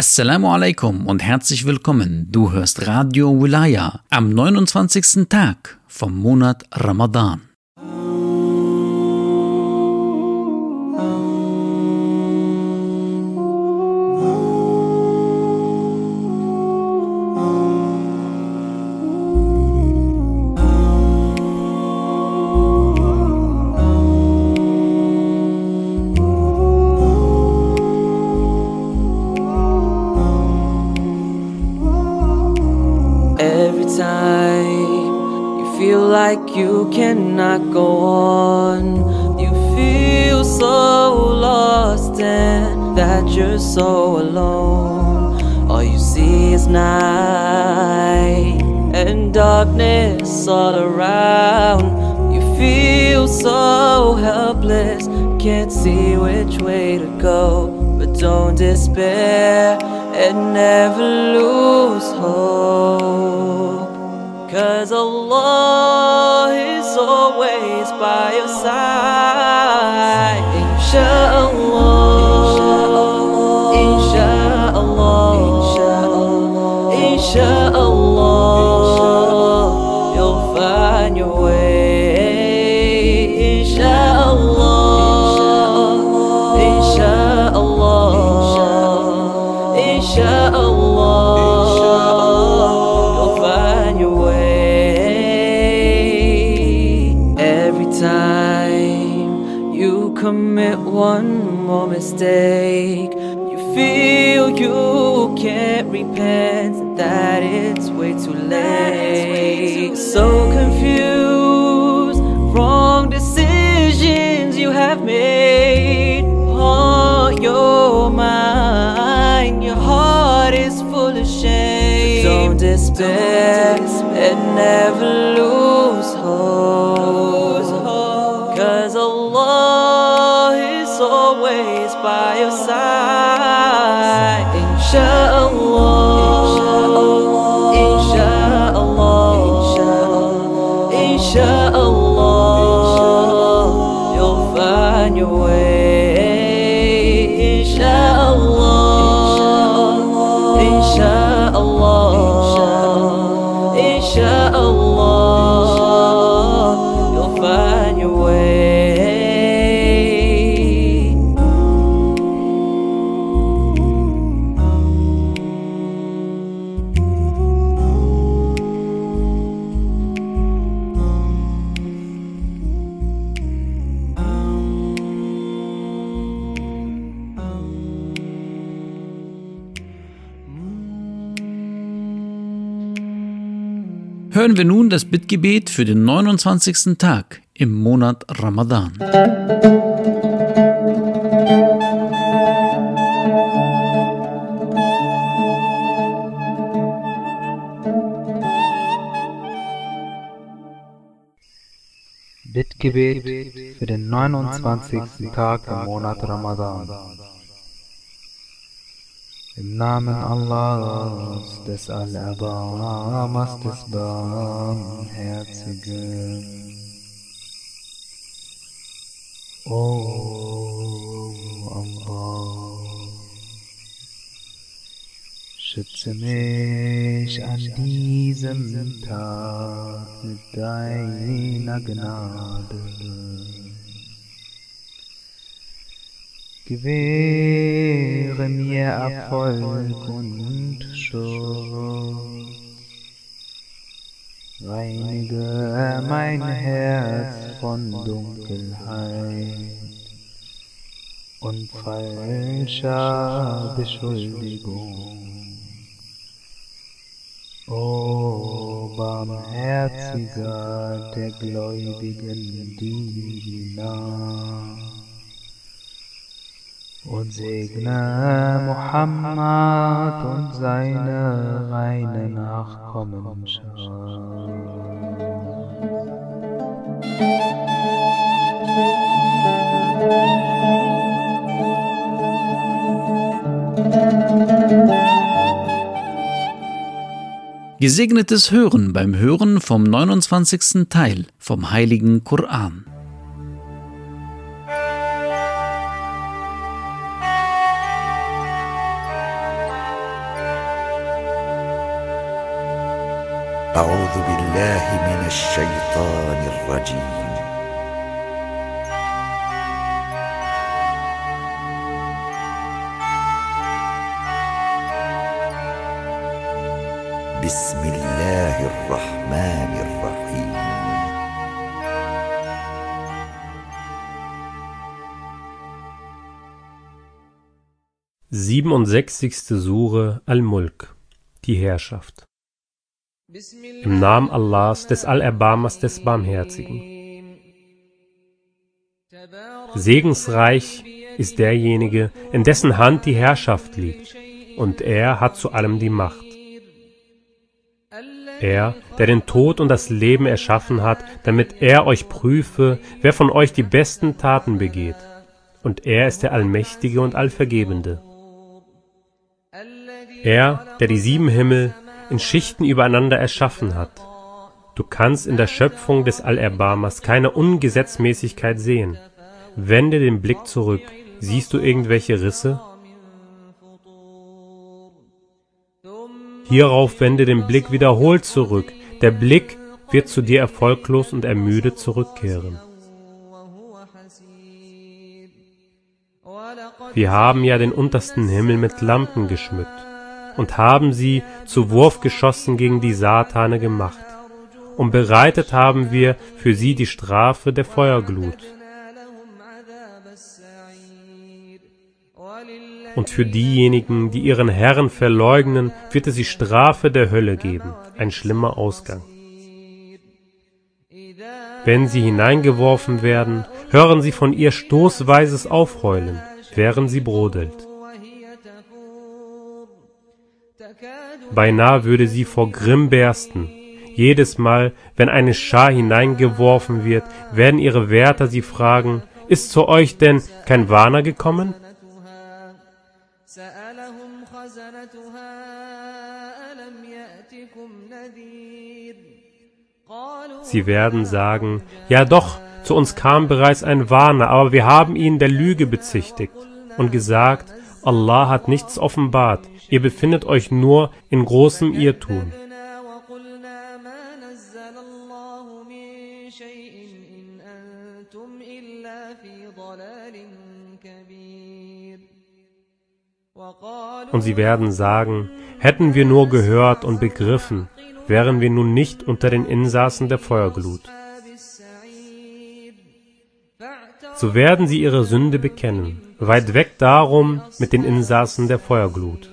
Assalamu alaikum und herzlich willkommen. Du hörst Radio Wilaya am 29. Tag vom Monat Ramadan. Like you cannot go on, you feel so lost and that you're so alone. All you see is night and darkness all around. You feel so helpless, can't see which way to go. But don't despair and never lose hope. Cause Allah is always by your side. Insha'Allah, mistake, you feel you can't repent, that it's way too late. So confused, wrong decisions you have made. Oh, your mind, your heart is full of shame. But don't despair and never lose hope. Das Bittgebet für den 29. Tag im Monat Ramadan. Bittgebet für den 29. Tag im Monat Ramadan. Im Namen Allahs, des Al-Abamas, des Barmherzigen. O Allah, schütze mich an diesem Tag mit deiner Gnade. Gewähre mir Erfolg und Schutz. Reinige mein Herz von Dunkelheit und falscher Beschuldigung. O barmherziger der gläubigen Diener und segne Muhammad und seine reine Nachkommenschaft. Gesegnetes Hören beim Hören vom 29. Teil vom Heiligen Koran. أعوذ بالله من الشيطان الرجيم بسم الله الرحمن الرحيم Siebenundsechzigste Sure Al-Mulk, die Herrschaft. Im Namen Allahs, des Allerbarmers, des Barmherzigen. Segensreich ist derjenige, in dessen Hand die Herrschaft liegt, und er hat zu allem die Macht. Er, der den Tod und das Leben erschaffen hat, damit er euch prüfe, wer von euch die besten Taten begeht. Und er ist der Allmächtige und Allvergebende. Er, der die sieben Himmel in Schichten übereinander erschaffen hat. Du kannst in der Schöpfung des Allerbarmers keine Ungesetzmäßigkeit sehen. Wende den Blick zurück. Siehst du irgendwelche Risse? Hierauf wende den Blick wiederholt zurück. Der Blick wird zu dir erfolglos und ermüdet zurückkehren. Wir haben ja den untersten Himmel mit Lampen geschmückt und haben sie zu Wurfgeschossen gegen die Satane gemacht. Und bereitet haben wir für sie die Strafe der Feuerglut. Und für diejenigen, die ihren Herrn verleugnen, wird es die Strafe der Hölle geben, ein schlimmer Ausgang. Wenn sie hineingeworfen werden, hören sie von ihr stoßweises Aufheulen, während sie brodelt. Beinahe würde sie vor Grimm bersten. Jedes Mal, wenn eine Schar hineingeworfen wird, werden ihre Wärter sie fragen, ist zu euch denn kein Warner gekommen? Sie werden sagen, ja doch, zu uns kam bereits ein Warner, aber wir haben ihn der Lüge bezichtigt und gesagt, Allah hat nichts offenbart, ihr befindet euch nur in großem Irrtum. Und sie werden sagen, hätten wir nur gehört und begriffen, wären wir nun nicht unter den Insassen der Feuerglut. So werden sie ihre Sünde bekennen, weit weg darum mit den Insassen der Feuerglut.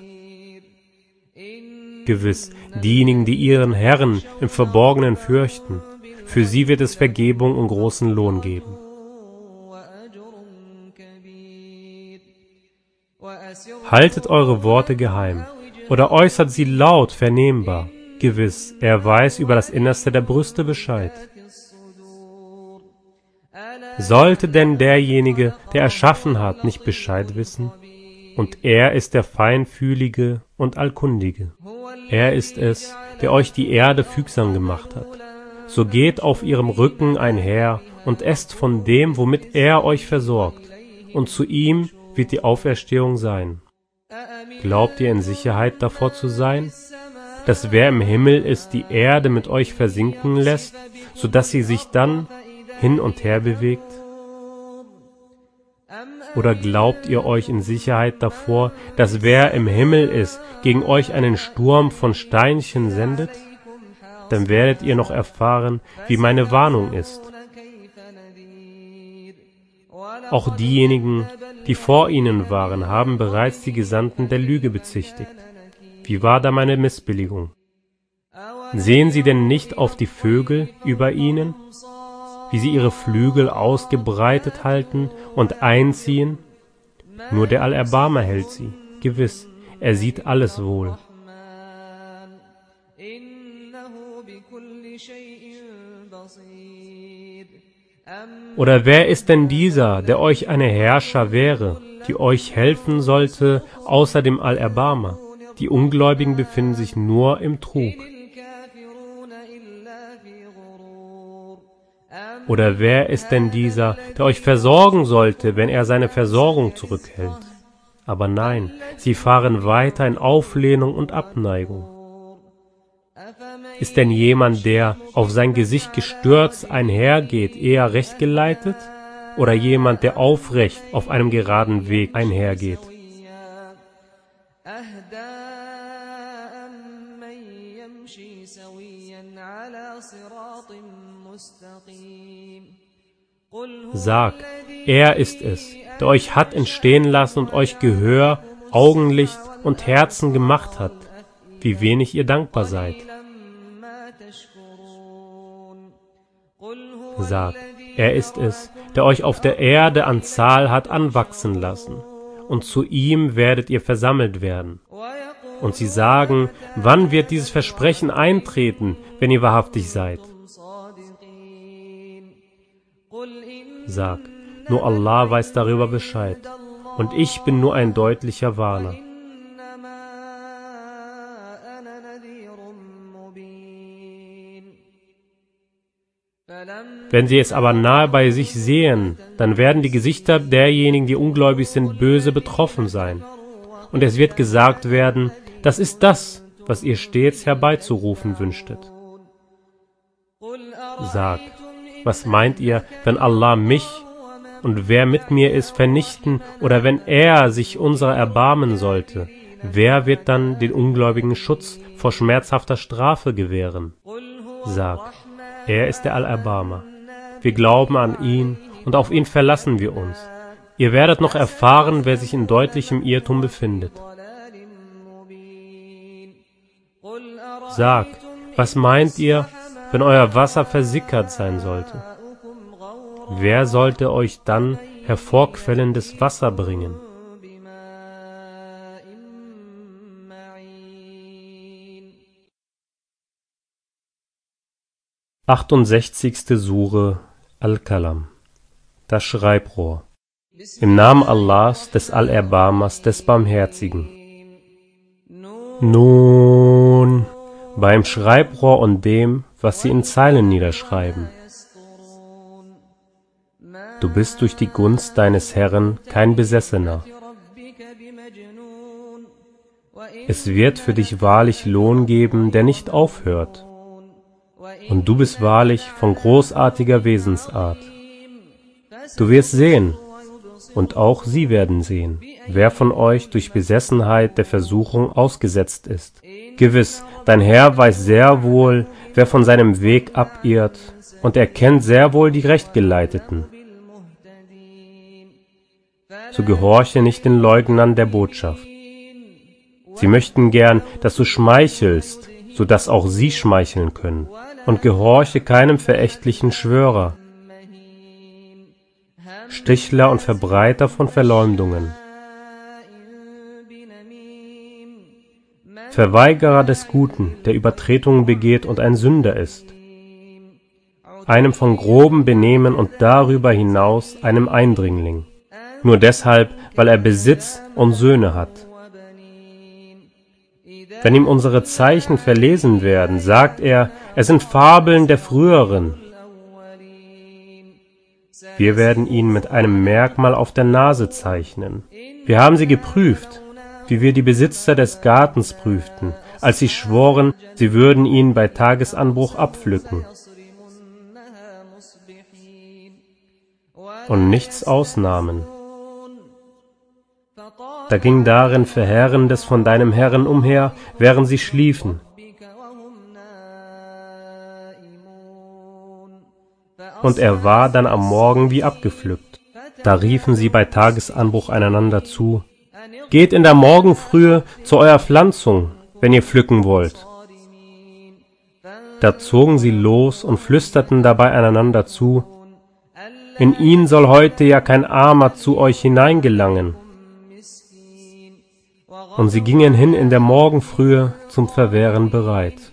Gewiss, diejenigen, die ihren Herrn im Verborgenen fürchten, für sie wird es Vergebung und großen Lohn geben. Haltet eure Worte geheim oder äußert sie laut vernehmbar. Gewiss, er weiß über das Innerste der Brüste Bescheid. Sollte denn derjenige, der erschaffen hat, nicht Bescheid wissen? Und er ist der Feinfühlige und Allkundige. Er ist es, der euch die Erde fügsam gemacht hat. So geht auf ihrem Rücken einher und esst von dem, womit er euch versorgt. Und zu ihm wird die Auferstehung sein. Glaubt ihr in Sicherheit davor zu sein? Dass wer im Himmel ist, die Erde mit euch versinken lässt, so dass sie sich dann hin und her bewegt? Oder glaubt ihr euch in Sicherheit davor, dass wer im Himmel ist, gegen euch einen Sturm von Steinchen sendet? Dann werdet ihr noch erfahren, wie meine Warnung ist. Auch diejenigen, die vor ihnen waren, haben bereits die Gesandten der Lüge bezichtigt. Wie war da meine Missbilligung? Sehen sie denn nicht auf die Vögel über ihnen, wie sie ihre Flügel ausgebreitet halten und einziehen? Nur der Allerbarmer hält sie, gewiss, er sieht alles wohl. Oder wer ist denn dieser, der euch eine Herrscher wäre, die euch helfen sollte, außer dem Allerbarmer? Die Ungläubigen befinden sich nur im Trug. Oder wer ist denn dieser, der euch versorgen sollte, wenn er seine Versorgung zurückhält? Aber nein, sie fahren weiter in Auflehnung und Abneigung. Ist denn jemand, der auf sein Gesicht gestürzt einhergeht, eher recht geleitet? Oder jemand, der aufrecht auf einem geraden Weg einhergeht? أهدى أمن يمشي سويا على صراط مستقيم قل هو Sag, er ist es, der euch hat entstehen lassen und euch Gehör, Augenlicht und Herzen gemacht hat. Wie wenig ihr dankbar seid. ما تشكرون قل هو Sag, er ist es, der euch auf der Erde an Zahl hat anwachsen lassen. Und zu ihm werdet ihr versammelt werden. Und sie sagen, wann wird dieses Versprechen eintreten, wenn ihr wahrhaftig seid? Sag, nur Allah weiß darüber Bescheid, und ich bin nur ein deutlicher Warner. Wenn sie es aber nahe bei sich sehen, dann werden die Gesichter derjenigen, die ungläubig sind, böse betroffen sein. Und es wird gesagt werden, das ist das, was ihr stets herbeizurufen wünschtet. Sag, was meint ihr, wenn Allah mich und wer mit mir ist vernichten oder wenn er sich unserer erbarmen sollte? Wer wird dann den Ungläubigen Schutz vor schmerzhafter Strafe gewähren? Sag, er ist der Allerbarmer. Wir glauben an ihn und auf ihn verlassen wir uns. Ihr werdet noch erfahren, wer sich in deutlichem Irrtum befindet. Sag, was meint ihr, wenn euer Wasser versickert sein sollte? Wer sollte euch dann hervorquellendes Wasser bringen? Achtundsechzigste Sure Al-Kalam Das Schreibrohr Im Namen Allahs, des Allerbarmers, des Barmherzigen Nun beim Schreibrohr und dem, was sie in Zeilen niederschreiben. Du bist durch die Gunst deines Herrn kein Besessener. Es wird für dich wahrlich Lohn geben, der nicht aufhört. Und du bist wahrlich von großartiger Wesensart. Du wirst sehen, und auch sie werden sehen, wer von euch durch Besessenheit der Versuchung ausgesetzt ist. Gewiss, dein Herr weiß sehr wohl, wer von seinem Weg abirrt, und er kennt sehr wohl die Rechtgeleiteten. So gehorche nicht den Leugnern der Botschaft. Sie möchten gern, dass du schmeichelst, so dass auch sie schmeicheln können. Und gehorche keinem verächtlichen Schwörer, Stichler und Verbreiter von Verleumdungen, Verweigerer des Guten, der Übertretungen begeht und ein Sünder ist, einem von grobem Benehmen und darüber hinaus einem Eindringling, nur deshalb, weil er Besitz und Söhne hat. Wenn ihm unsere Zeichen verlesen werden, sagt er, es sind Fabeln der früheren. Wir werden ihn mit einem Merkmal auf der Nase zeichnen. Wir haben sie geprüft, wie wir die Besitzer des Gartens prüften, als sie schworen, sie würden ihn bei Tagesanbruch abpflücken und nichts ausnahmen. Da ging darin Verheerendes von deinem Herrn umher, während sie schliefen. Und er war dann am Morgen wie abgepflückt. Da riefen sie bei Tagesanbruch einander zu, Geht in der Morgenfrühe zu eurer Pflanzung, wenn ihr pflücken wollt. Da zogen sie los und flüsterten dabei einander zu, In ihn soll heute ja kein Armer zu euch hineingelangen. Und sie gingen hin in der Morgenfrühe zum Verwehren bereit.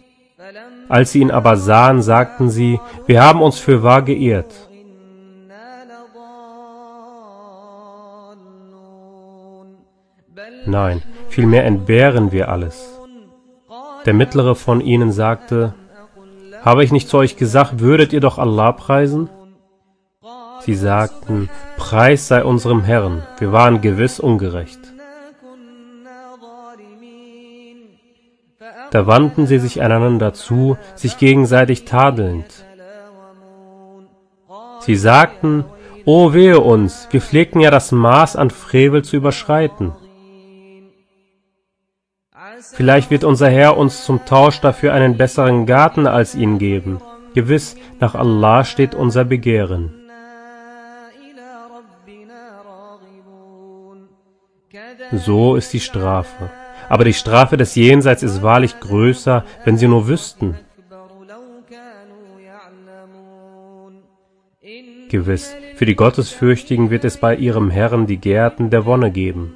Als sie ihn aber sahen, sagten sie, wir haben uns für wahr geirrt. Nein, vielmehr entbehren wir alles. Der mittlere von ihnen sagte, habe ich nicht zu euch gesagt, würdet ihr doch Allah preisen? Sie sagten, Preis sei unserem Herrn, wir waren gewiss ungerecht. Da wandten sie sich einander zu, sich gegenseitig tadelnd. Sie sagten, O wehe uns, wir pflegten ja das Maß an Frevel zu überschreiten. Vielleicht wird unser Herr uns zum Tausch dafür einen besseren Garten als ihn geben. Gewiss, nach Allah steht unser Begehren. So ist die Strafe. Aber die Strafe des Jenseits ist wahrlich größer, wenn sie nur wüssten. Gewiss, für die Gottesfürchtigen wird es bei ihrem Herrn die Gärten der Wonne geben.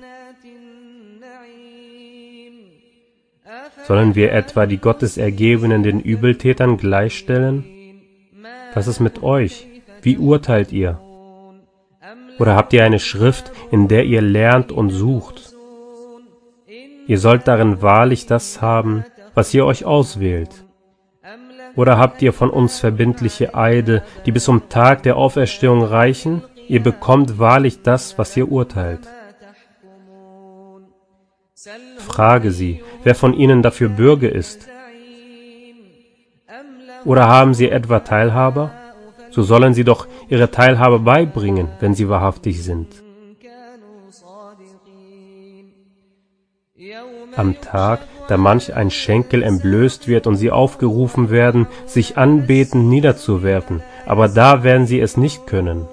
Sollen wir etwa die Gottesergebenen den Übeltätern gleichstellen? Was ist mit euch? Wie urteilt ihr? Oder habt ihr eine Schrift, in der ihr lernt und sucht? Ihr sollt darin wahrlich das haben, was ihr euch auswählt. Oder habt ihr von uns verbindliche Eide, die bis zum Tag der Auferstehung reichen? Ihr bekommt wahrlich das, was ihr urteilt. Frage sie, wer von ihnen dafür Bürger ist. Oder haben sie etwa Teilhaber? So sollen sie doch ihre Teilhabe beibringen, wenn sie wahrhaftig sind. Am Tag, da manch ein Schenkel entblößt wird und sie aufgerufen werden, sich anbetend niederzuwerfen, aber da werden sie es nicht können.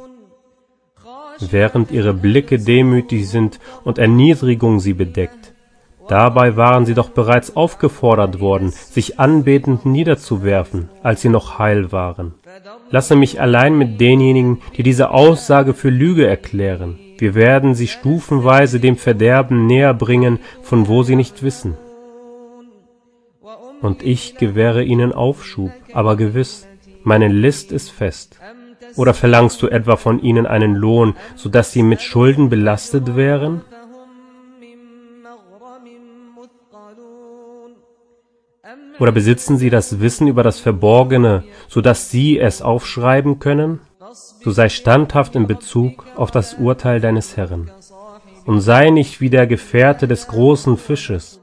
Während ihre Blicke demütig sind und Erniedrigung sie bedeckt, Dabei waren sie doch bereits aufgefordert worden, sich anbetend niederzuwerfen, als sie noch heil waren. Lasse mich allein mit denjenigen, die diese Aussage für Lüge erklären. Wir werden sie stufenweise dem Verderben näher bringen, von wo sie nicht wissen. Und ich gewähre ihnen Aufschub, aber gewiss, meine List ist fest. Oder verlangst du etwa von ihnen einen Lohn, so dass sie mit Schulden belastet wären? Oder besitzen sie das Wissen über das Verborgene, so dass sie es aufschreiben können? So sei standhaft in Bezug auf das Urteil deines Herrn. Und sei nicht wie der Gefährte des großen Fisches,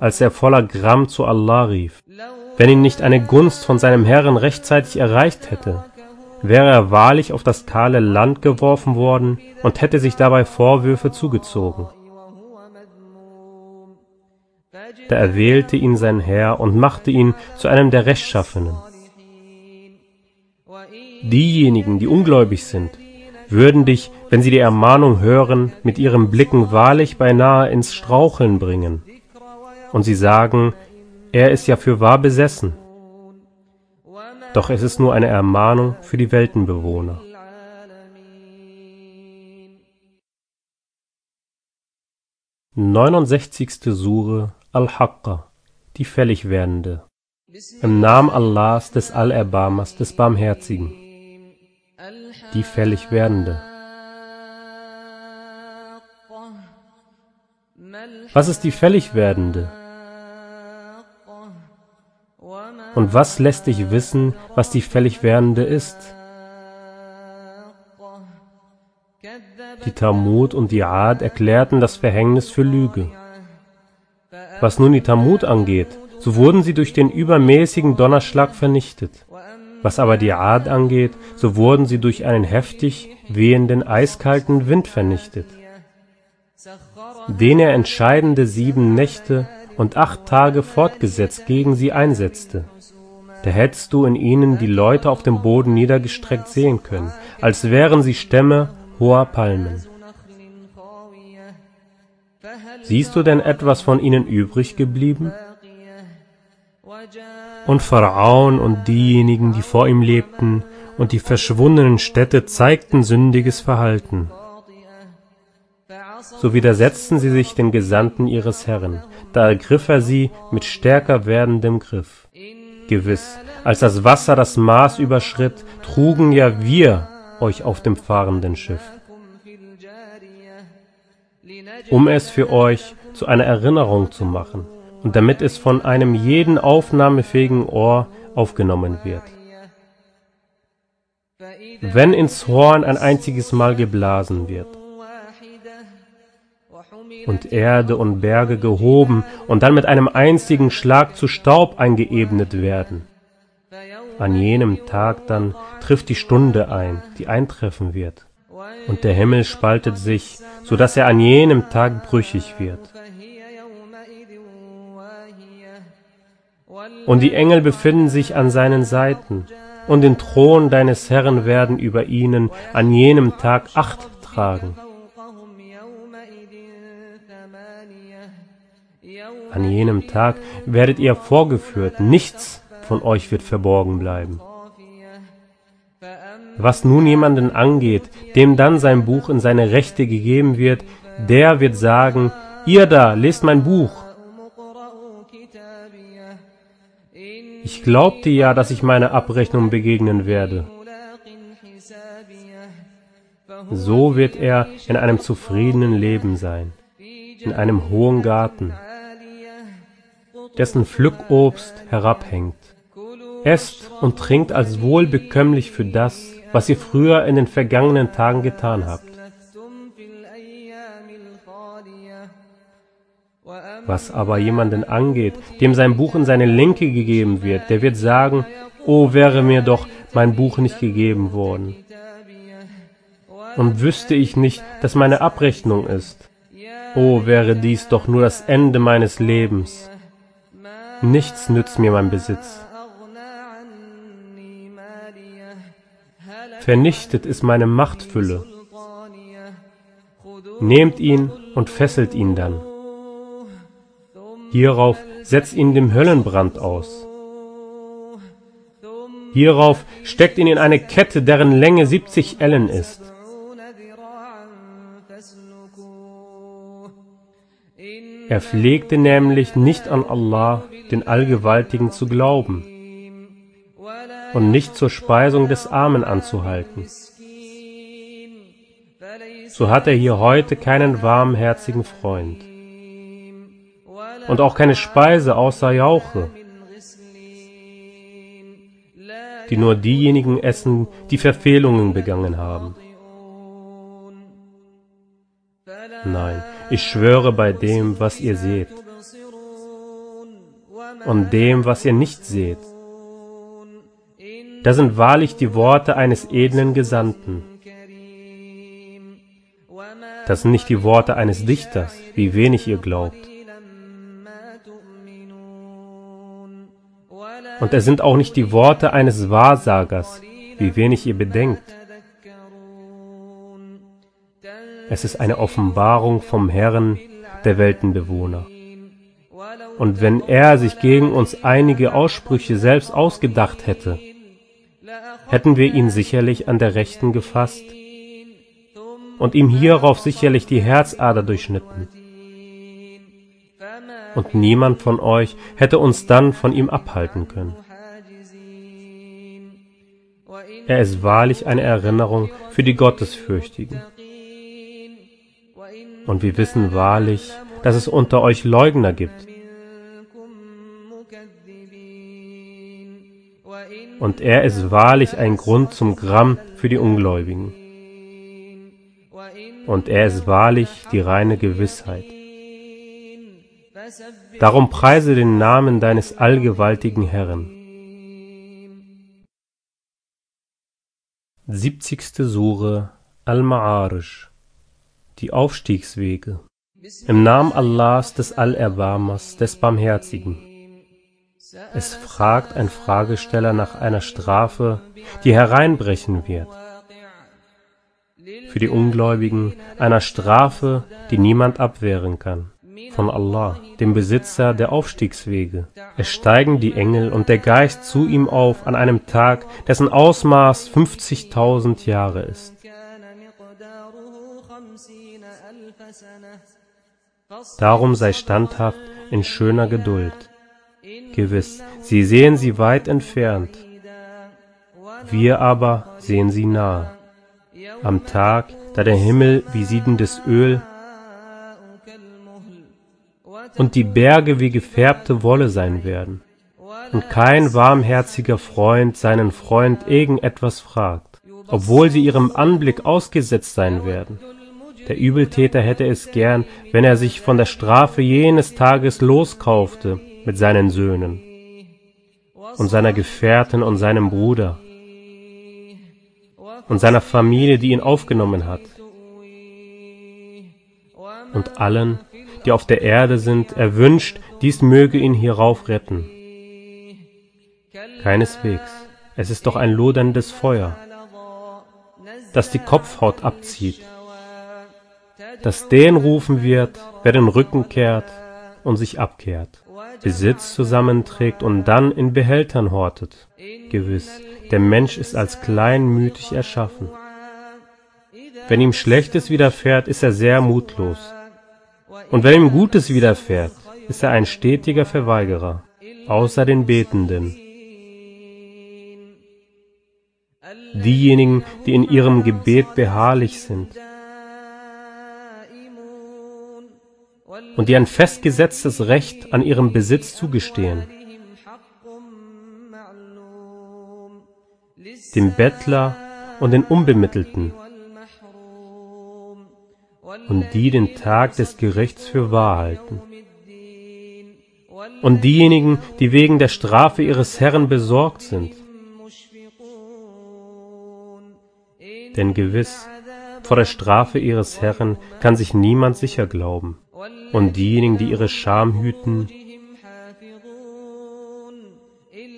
als er voller Gramm zu Allah rief. Wenn ihn nicht eine Gunst von seinem Herrn rechtzeitig erreicht hätte, wäre er wahrlich auf das kahle Land geworfen worden und hätte sich dabei Vorwürfe zugezogen. Da erwählte ihn sein Herr und machte ihn zu einem der Rechtschaffenen. Diejenigen, die ungläubig sind, würden dich, wenn sie die Ermahnung hören, mit ihren Blicken wahrlich beinahe ins Straucheln bringen. Und sie sagen, er ist ja für wahr besessen. Doch es ist nur eine Ermahnung für die Weltenbewohner. Neunundsechzigste Sure Al-Haqqa, die fällig werdende. Im Namen Allahs, des Allerbarmers, des Barmherzigen. Die fällig werdende. Was ist die fällig werdende? Und was lässt dich wissen, was die fällig werdende ist? Die Talmud und die Ad erklärten das Verhängnis für Lüge. Was nun die Talmud angeht, so wurden sie durch den übermäßigen Donnerschlag vernichtet. Was aber die Ad angeht, so wurden sie durch einen heftig wehenden, eiskalten Wind vernichtet, den er entscheidende sieben Nächte und acht Tage fortgesetzt gegen sie einsetzte. Da hättest du in ihnen die Leute auf dem Boden niedergestreckt sehen können, als wären sie Stämme hoher Palmen. Siehst du denn etwas von ihnen übrig geblieben? Und Pharaon und diejenigen, die vor ihm lebten, und die verschwundenen Städte zeigten sündiges Verhalten. So widersetzten sie sich den Gesandten ihres Herrn, da ergriff er sie mit stärker werdendem Griff. Gewiss, als das Wasser das Maß überschritt, trugen ja wir euch auf dem fahrenden Schiff um es für euch zu einer Erinnerung zu machen und damit es von einem jeden aufnahmefähigen Ohr aufgenommen wird. Wenn ins Horn ein einziges Mal geblasen wird, und Erde und Berge gehoben und dann mit einem einzigen Schlag zu Staub eingeebnet werden. An jenem Tag dann trifft die Stunde ein, die eintreffen wird, und der Himmel spaltet sich, so dass er an jenem Tag brüchig wird. Und die Engel befinden sich an seinen Seiten, und den Thron deines Herrn werden über ihnen an jenem Tag acht tragen. An jenem Tag werdet ihr vorgeführt, nichts von euch wird verborgen bleiben. Was nun jemanden angeht, dem dann sein Buch in seine Rechte gegeben wird, der wird sagen, ihr da, lest mein Buch. Ich glaubte ja, dass ich meiner Abrechnung begegnen werde. So wird er in einem zufriedenen Leben sein, in einem hohen Garten, dessen Pflückobst herabhängt. Esst und trinkt als wohlbekömmlich für das, was ihr früher in den vergangenen Tagen getan habt, Was aber jemanden angeht, dem sein Buch in seine Linke gegeben wird, der wird sagen, oh wäre mir doch mein Buch nicht gegeben worden. Und wüsste ich nicht, dass meine Abrechnung ist. Oh wäre dies doch nur das Ende meines Lebens. Nichts nützt mir mein Besitz. vernichtet ist meine Machtfülle. Nehmt ihn und fesselt ihn dann. Hierauf setzt ihn dem Höllenbrand aus. Hierauf steckt ihn in eine Kette, deren Länge 70 Ellen ist. Er pflegte nämlich nicht an Allah, den Allgewaltigen, zu glauben und nicht zur Speisung des Armen anzuhalten. So hat er hier heute keinen warmherzigen Freund und auch keine Speise außer Jauche, die nur diejenigen essen, die Verfehlungen begangen haben. Nein, ich schwöre bei dem, was ihr seht und dem, was ihr nicht seht. Das sind wahrlich die Worte eines edlen Gesandten. Das sind nicht die Worte eines Dichters, wie wenig ihr glaubt. Und es sind auch nicht die Worte eines Wahrsagers, wie wenig ihr bedenkt. Es ist eine Offenbarung vom Herrn der Weltenbewohner. Und wenn er sich gegen uns einige Aussprüche selbst ausgedacht hätte, hätten wir ihn sicherlich an der Rechten gefasst und ihm hierauf sicherlich die Herzader durchschnitten. Und niemand von euch hätte uns dann von ihm abhalten können. Er ist wahrlich eine Erinnerung für die Gottesfürchtigen. Und wir wissen wahrlich, dass es unter euch Leugner gibt, und er ist wahrlich ein Grund zum Gramm für die Ungläubigen. Und er ist wahrlich die reine Gewissheit. Darum preise den Namen deines allgewaltigen Herrn. 70. Sure Al-Ma'arish Die Aufstiegswege Im Namen Allahs des Allerbarmers, des Barmherzigen es fragt ein Fragesteller nach einer Strafe, die hereinbrechen wird. Für die Ungläubigen einer Strafe, die niemand abwehren kann. Von Allah, dem Besitzer der Aufstiegswege. Es steigen die Engel und der Geist zu ihm auf an einem Tag, dessen Ausmaß 50.000 Jahre ist. Darum sei standhaft in schöner Geduld. Gewiss, sie sehen sie weit entfernt, wir aber sehen sie nahe. Am Tag, da der Himmel wie siedendes Öl und die Berge wie gefärbte Wolle sein werden, und kein warmherziger Freund seinen Freund irgendetwas fragt, obwohl sie ihrem Anblick ausgesetzt sein werden. Der Übeltäter hätte es gern, wenn er sich von der Strafe jenes Tages loskaufte mit seinen Söhnen und seiner Gefährtin und seinem Bruder und seiner Familie, die ihn aufgenommen hat, und allen, die auf der Erde sind, er wünscht, dies möge ihn hierauf retten. Keineswegs, es ist doch ein loderndes Feuer, das die Kopfhaut abzieht, das den rufen wird, wer den Rücken kehrt und sich abkehrt, Besitz zusammenträgt und dann in Behältern hortet. Gewiss, der Mensch ist als kleinmütig erschaffen. Wenn ihm Schlechtes widerfährt, ist er sehr mutlos. Und wenn ihm Gutes widerfährt, ist er ein stetiger Verweigerer, außer den Betenden. Diejenigen, die in ihrem Gebet beharrlich sind und die ein festgesetztes Recht an ihrem Besitz zugestehen, dem Bettler und den Unbemittelten, und die den Tag des Gerichts für wahr halten. Und diejenigen, die wegen der Strafe ihres Herrn besorgt sind. Denn gewiss, vor der Strafe ihres Herrn kann sich niemand sicher glauben. Und diejenigen, die ihre Scham hüten,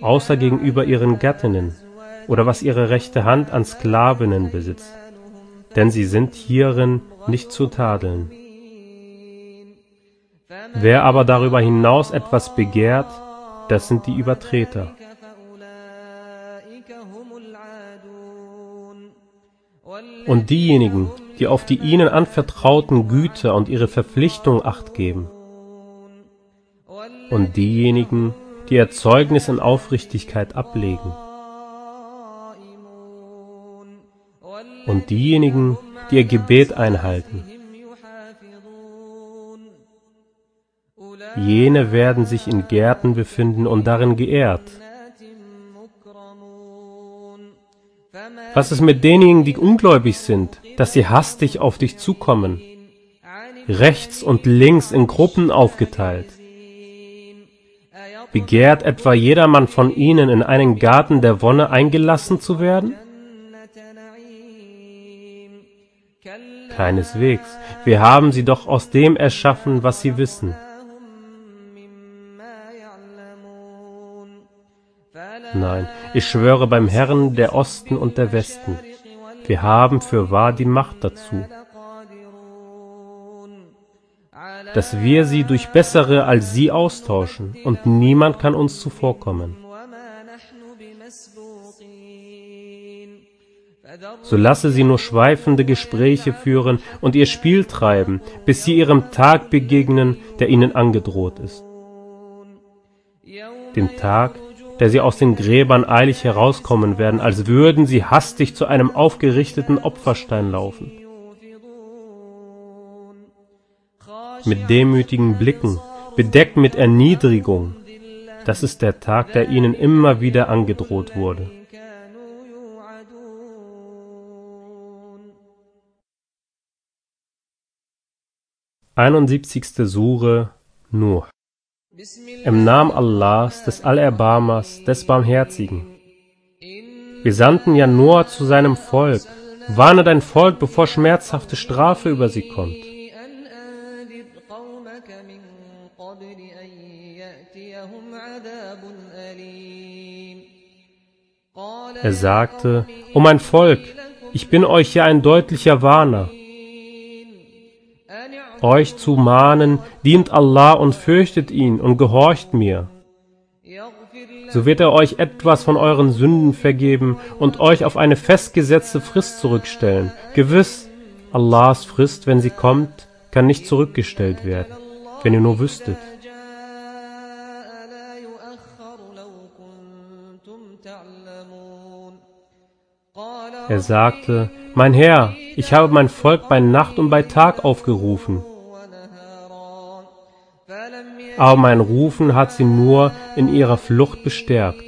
außer gegenüber ihren Gattinnen oder was ihre rechte Hand an Sklavinnen besitzt, denn sie sind hierin nicht zu tadeln. Wer aber darüber hinaus etwas begehrt, das sind die Übertreter. Und diejenigen, die auf die ihnen anvertrauten Güter und ihre Verpflichtung acht geben. Und diejenigen, die ihr Zeugnis in Aufrichtigkeit ablegen. Und diejenigen, die ihr Gebet einhalten. Jene werden sich in Gärten befinden und darin geehrt. Was ist mit denjenigen, die ungläubig sind, dass sie hastig auf dich zukommen, rechts und links in Gruppen aufgeteilt? Begehrt etwa jedermann von ihnen, in einen Garten der Wonne eingelassen zu werden? Keineswegs, wir haben sie doch aus dem erschaffen, was sie wissen. Nein, ich schwöre beim Herrn der Osten und der Westen, wir haben für wahr die Macht dazu, dass wir sie durch bessere als sie austauschen, und niemand kann uns zuvorkommen. So lasse sie nur schweifende Gespräche führen und ihr Spiel treiben, bis sie ihrem Tag begegnen, der ihnen angedroht ist. Dem Tag, der sie aus den Gräbern eilig herauskommen werden, als würden sie hastig zu einem aufgerichteten Opferstein laufen. Mit demütigen Blicken, bedeckt mit Erniedrigung, das ist der Tag, der ihnen immer wieder angedroht wurde. Einundsiebzigste Sure Nur im Namen Allahs, des Allerbarmers, des Barmherzigen. Wir sandten ja Noah zu seinem Volk. Warne dein Volk, bevor schmerzhafte Strafe über sie kommt. Er sagte, O mein Volk, ich bin euch ja ein deutlicher Warner euch zu mahnen, dient Allah und fürchtet ihn und gehorcht mir. So wird er euch etwas von euren Sünden vergeben und euch auf eine festgesetzte Frist zurückstellen. Gewiss, Allahs Frist, wenn sie kommt, kann nicht zurückgestellt werden, wenn ihr nur wüsstet. Er sagte, Mein Herr, ich habe mein Volk bei Nacht und bei Tag aufgerufen. Aber mein Rufen hat sie nur in ihrer Flucht bestärkt.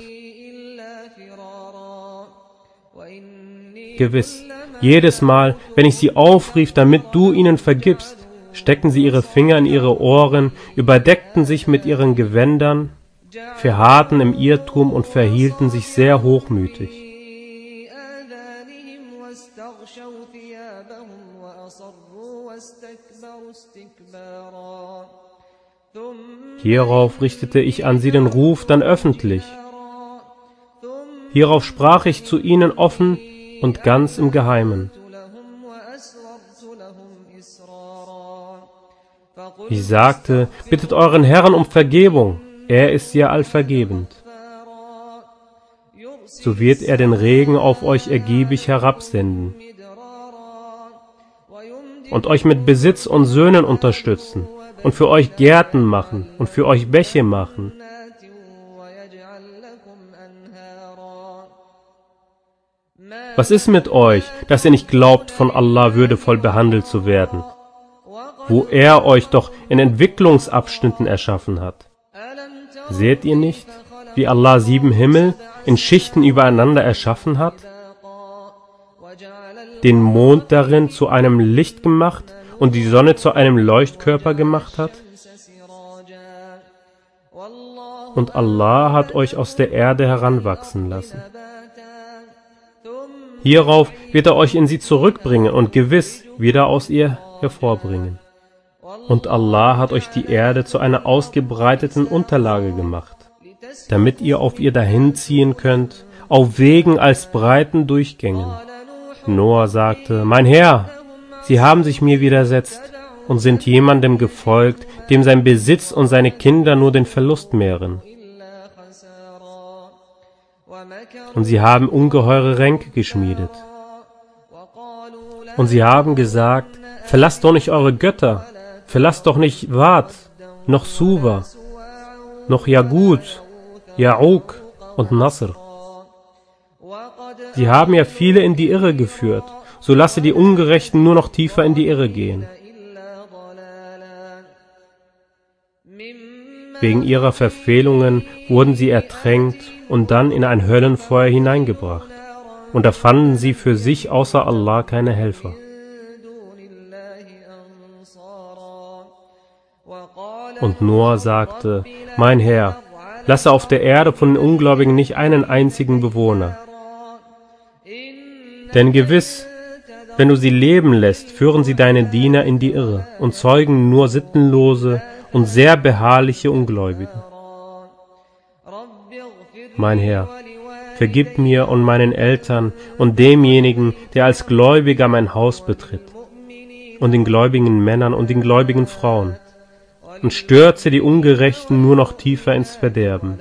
Gewiss, Jedes Mal, wenn ich sie aufrief, damit du ihnen vergibst, steckten sie ihre Finger in ihre Ohren, überdeckten sich mit ihren Gewändern, verharrten im Irrtum und verhielten sich sehr hochmütig. Hierauf richtete ich an sie den Ruf dann öffentlich. Hierauf sprach ich zu ihnen offen und ganz im Geheimen. Ich sagte, bittet euren Herrn um Vergebung, er ist ja allvergebend. So wird er den Regen auf euch ergiebig herabsenden und euch mit Besitz und Söhnen unterstützen und für euch Gärten machen und für euch Bäche machen. Was ist mit euch, dass ihr nicht glaubt, von Allah würdevoll behandelt zu werden, wo er euch doch in Entwicklungsabschnitten erschaffen hat? Seht ihr nicht, wie Allah sieben Himmel in Schichten übereinander erschaffen hat? den Mond darin zu einem Licht gemacht und die Sonne zu einem Leuchtkörper gemacht hat? Und Allah hat euch aus der Erde heranwachsen lassen. Hierauf wird er euch in sie zurückbringen und gewiss wieder aus ihr hervorbringen. Und Allah hat euch die Erde zu einer ausgebreiteten Unterlage gemacht, damit ihr auf ihr dahinziehen könnt, auf Wegen als breiten Durchgängen. Noah sagte, Mein Herr, sie haben sich mir widersetzt und sind jemandem gefolgt, dem sein Besitz und seine Kinder nur den Verlust mehren. Und sie haben ungeheure Ränke geschmiedet. Und sie haben gesagt, verlasst doch nicht eure Götter, verlasst doch nicht Wat, noch Suva, noch Jagut, Jauk und Nasr. Sie haben ja viele in die Irre geführt, so lasse die Ungerechten nur noch tiefer in die Irre gehen. Wegen ihrer Verfehlungen wurden sie ertränkt und dann in ein Höllenfeuer hineingebracht, und da fanden sie für sich außer Allah keine Helfer. Und Noah sagte, Mein Herr, lasse auf der Erde von den Ungläubigen nicht einen einzigen Bewohner. Denn gewiss, wenn du sie leben lässt, führen sie deine Diener in die Irre und zeugen nur sittenlose und sehr beharrliche Ungläubige. Mein Herr, vergib mir und meinen Eltern und demjenigen, der als Gläubiger mein Haus betritt, und den gläubigen Männern und den gläubigen Frauen, und stürze die Ungerechten nur noch tiefer ins Verderben.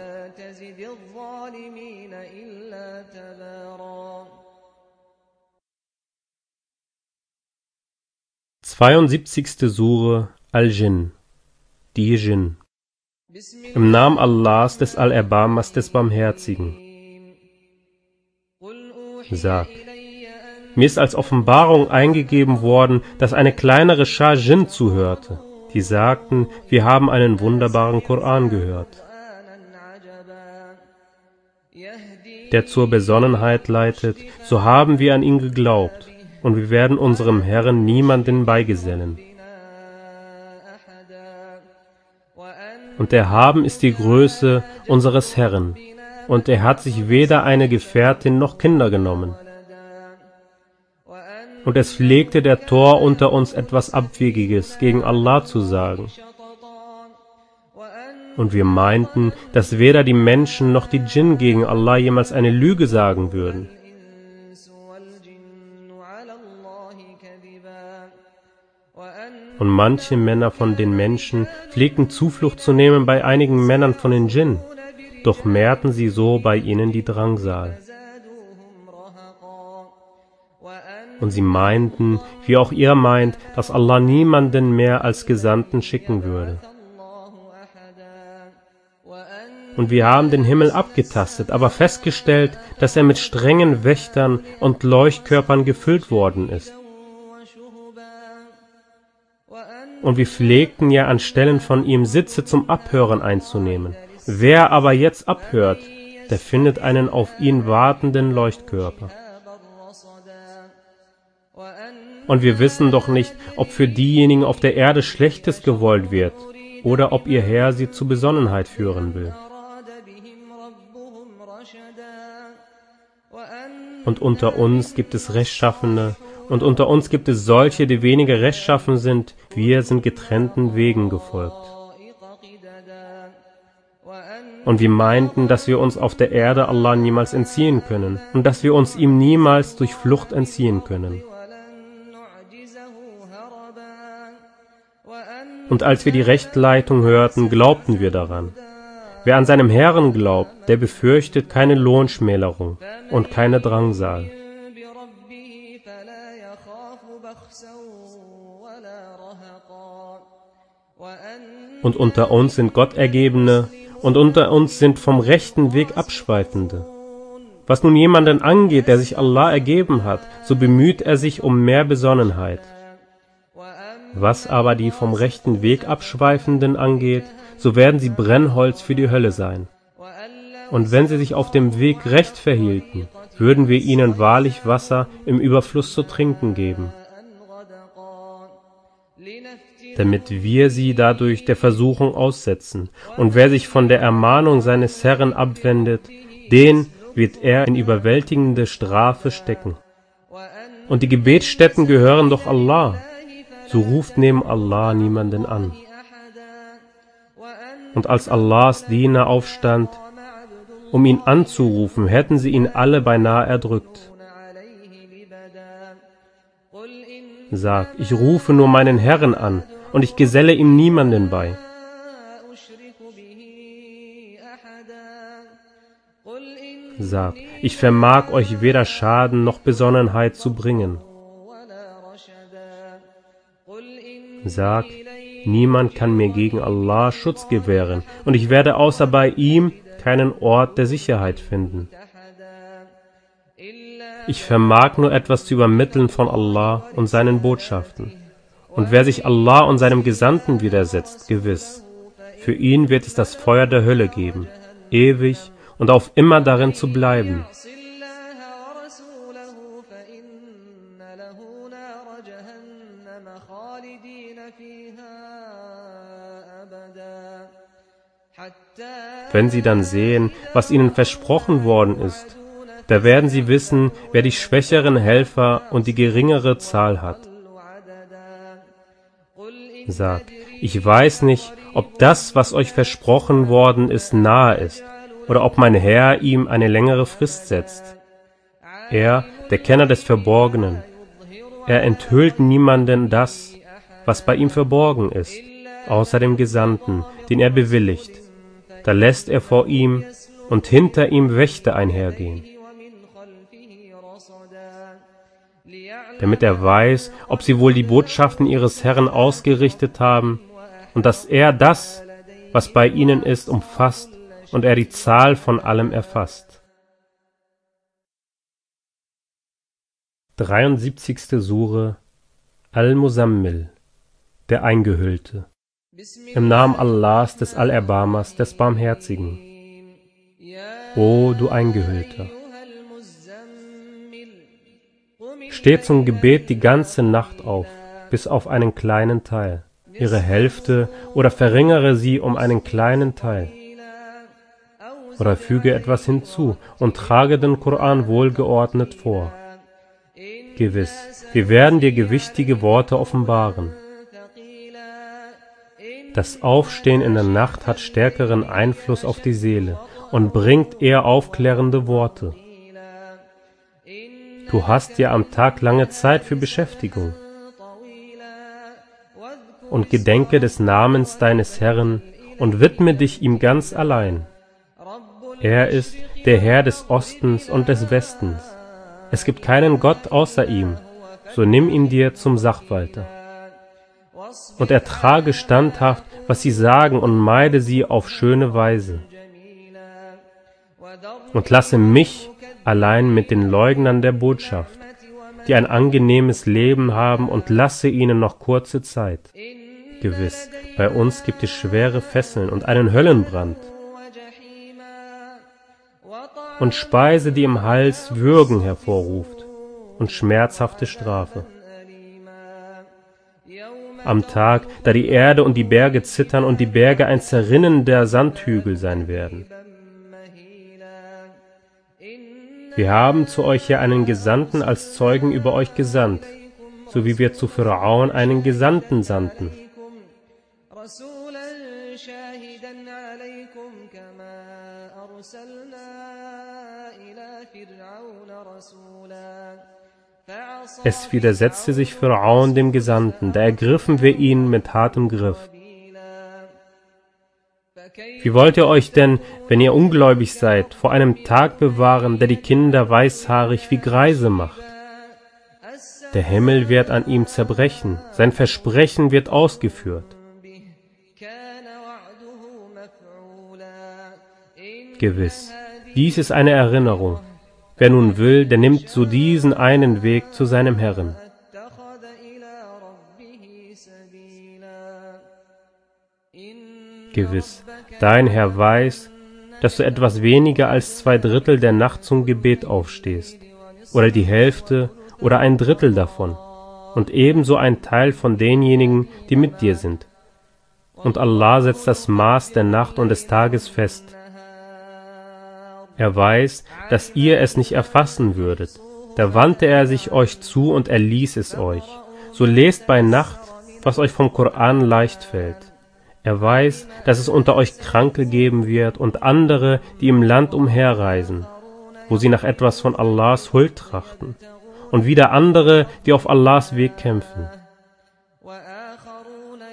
72. Sure Al-Jinn, die Jinn. Im Namen Allahs des Allerbarmers des Barmherzigen. Sag, mir ist als Offenbarung eingegeben worden, dass eine kleinere Schar Jinn zuhörte, die sagten, wir haben einen wunderbaren Koran gehört, der zur Besonnenheit leitet, so haben wir an ihn geglaubt und wir werden unserem Herrn niemanden beigesellen. Und erhaben ist die Größe unseres Herrn, und er hat sich weder eine Gefährtin noch Kinder genommen. Und es pflegte der Tor unter uns etwas Abwegiges gegen Allah zu sagen. Und wir meinten, dass weder die Menschen noch die Djinn gegen Allah jemals eine Lüge sagen würden. und manche Männer von den Menschen pflegten Zuflucht zu nehmen bei einigen Männern von den Djinn, doch mehrten sie so bei ihnen die Drangsal. Und sie meinten, wie auch ihr meint, dass Allah niemanden mehr als Gesandten schicken würde. Und wir haben den Himmel abgetastet, aber festgestellt, dass er mit strengen Wächtern und Leuchtkörpern gefüllt worden ist. und wir pflegten ja an Stellen von ihm Sitze zum Abhören einzunehmen. Wer aber jetzt abhört, der findet einen auf ihn wartenden Leuchtkörper. Und wir wissen doch nicht, ob für diejenigen auf der Erde Schlechtes gewollt wird oder ob ihr Herr sie zu Besonnenheit führen will. Und unter uns gibt es Rechtschaffene, und unter uns gibt es solche, die weniger rechtschaffen sind, wir sind getrennten Wegen gefolgt. Und wir meinten, dass wir uns auf der Erde Allah niemals entziehen können und dass wir uns ihm niemals durch Flucht entziehen können. Und als wir die Rechtleitung hörten, glaubten wir daran. Wer an seinem Herrn glaubt, der befürchtet keine Lohnschmälerung und keine Drangsal. und unter uns sind Gottergebene, und unter uns sind vom rechten Weg Abschweifende. Was nun jemanden angeht, der sich Allah ergeben hat, so bemüht er sich um mehr Besonnenheit. Was aber die vom rechten Weg Abschweifenden angeht, so werden sie Brennholz für die Hölle sein. Und wenn sie sich auf dem Weg recht verhielten, würden wir ihnen wahrlich Wasser im Überfluss zu trinken geben damit wir sie dadurch der Versuchung aussetzen. Und wer sich von der Ermahnung seines Herrn abwendet, den wird er in überwältigende Strafe stecken. Und die Gebetsstätten gehören doch Allah. So ruft neben Allah niemanden an. Und als Allahs Diener aufstand, um ihn anzurufen, hätten sie ihn alle beinahe erdrückt. Sag, ich rufe nur meinen Herrn an, und ich geselle ihm niemanden bei. Sag, ich vermag euch weder Schaden noch Besonnenheit zu bringen. Sag, niemand kann mir gegen Allah Schutz gewähren, und ich werde außer bei ihm keinen Ort der Sicherheit finden. Ich vermag nur etwas zu übermitteln von Allah und seinen Botschaften. Und wer sich Allah und seinem Gesandten widersetzt, gewiss, für ihn wird es das Feuer der Hölle geben, ewig und auf immer darin zu bleiben. Wenn sie dann sehen, was ihnen versprochen worden ist, da werden sie wissen, wer die schwächeren Helfer und die geringere Zahl hat sagt, ich weiß nicht, ob das, was euch versprochen worden ist, nahe ist, oder ob mein Herr ihm eine längere Frist setzt. Er, der Kenner des Verborgenen, er enthüllt niemanden das, was bei ihm verborgen ist, außer dem Gesandten, den er bewilligt. Da lässt er vor ihm und hinter ihm Wächter einhergehen. damit er weiß, ob sie wohl die Botschaften ihres Herrn ausgerichtet haben, und dass er das, was bei ihnen ist, umfasst und er die Zahl von allem erfasst. 73. Sure Al-Musammil, der Eingehüllte. Im Namen Allahs, des Allerbarmers, des Barmherzigen. O du Eingehüllter. Steh zum Gebet die ganze Nacht auf, bis auf einen kleinen Teil, ihre Hälfte oder verringere sie um einen kleinen Teil. Oder füge etwas hinzu und trage den Koran wohlgeordnet vor. Gewiss, wir werden dir gewichtige Worte offenbaren. Das Aufstehen in der Nacht hat stärkeren Einfluss auf die Seele und bringt eher aufklärende Worte. Du hast ja am Tag lange Zeit für Beschäftigung. Und gedenke des Namens deines Herrn und widme dich ihm ganz allein. Er ist der Herr des Ostens und des Westens. Es gibt keinen Gott außer ihm, so nimm ihn dir zum Sachwalter. Und ertrage standhaft, was sie sagen, und meide sie auf schöne Weise. Und lasse mich allein mit den Leugnern der Botschaft, die ein angenehmes Leben haben, und lasse ihnen noch kurze Zeit. Gewiss, bei uns gibt es schwere Fesseln und einen Höllenbrand. Und Speise, die im Hals Würgen hervorruft und schmerzhafte Strafe. am Tag, da die Erde und die Berge zittern und die Berge ein Zerrinnen der Sandhügel sein werden. Wir haben zu euch ja einen Gesandten als Zeugen über euch gesandt, so wie wir zu Pharaon einen Gesandten sandten. Es widersetzte sich Pharaon dem Gesandten, da ergriffen wir ihn mit hartem Griff. Wie wollt ihr euch denn, wenn ihr ungläubig seid, vor einem Tag bewahren, der die Kinder weißhaarig wie Greise macht? Der Himmel wird an ihm zerbrechen, sein Versprechen wird ausgeführt. Gewiss, dies ist eine Erinnerung. Wer nun will, der nimmt so diesen einen Weg zu seinem Herrn. Gewiss, dein Herr weiß, dass du etwas weniger als zwei Drittel der Nacht zum Gebet aufstehst, oder die Hälfte oder ein Drittel davon, und ebenso ein Teil von denjenigen, die mit dir sind. Und Allah setzt das Maß der Nacht und des Tages fest. Er weiß, dass ihr es nicht erfassen würdet. Da wandte er sich euch zu und erließ es euch. So lest bei Nacht, was euch vom Koran leicht fällt. Er weiß, dass es unter euch Kranke geben wird und andere, die im Land umherreisen, wo sie nach etwas von Allahs Huld trachten, und wieder andere, die auf Allahs Weg kämpfen.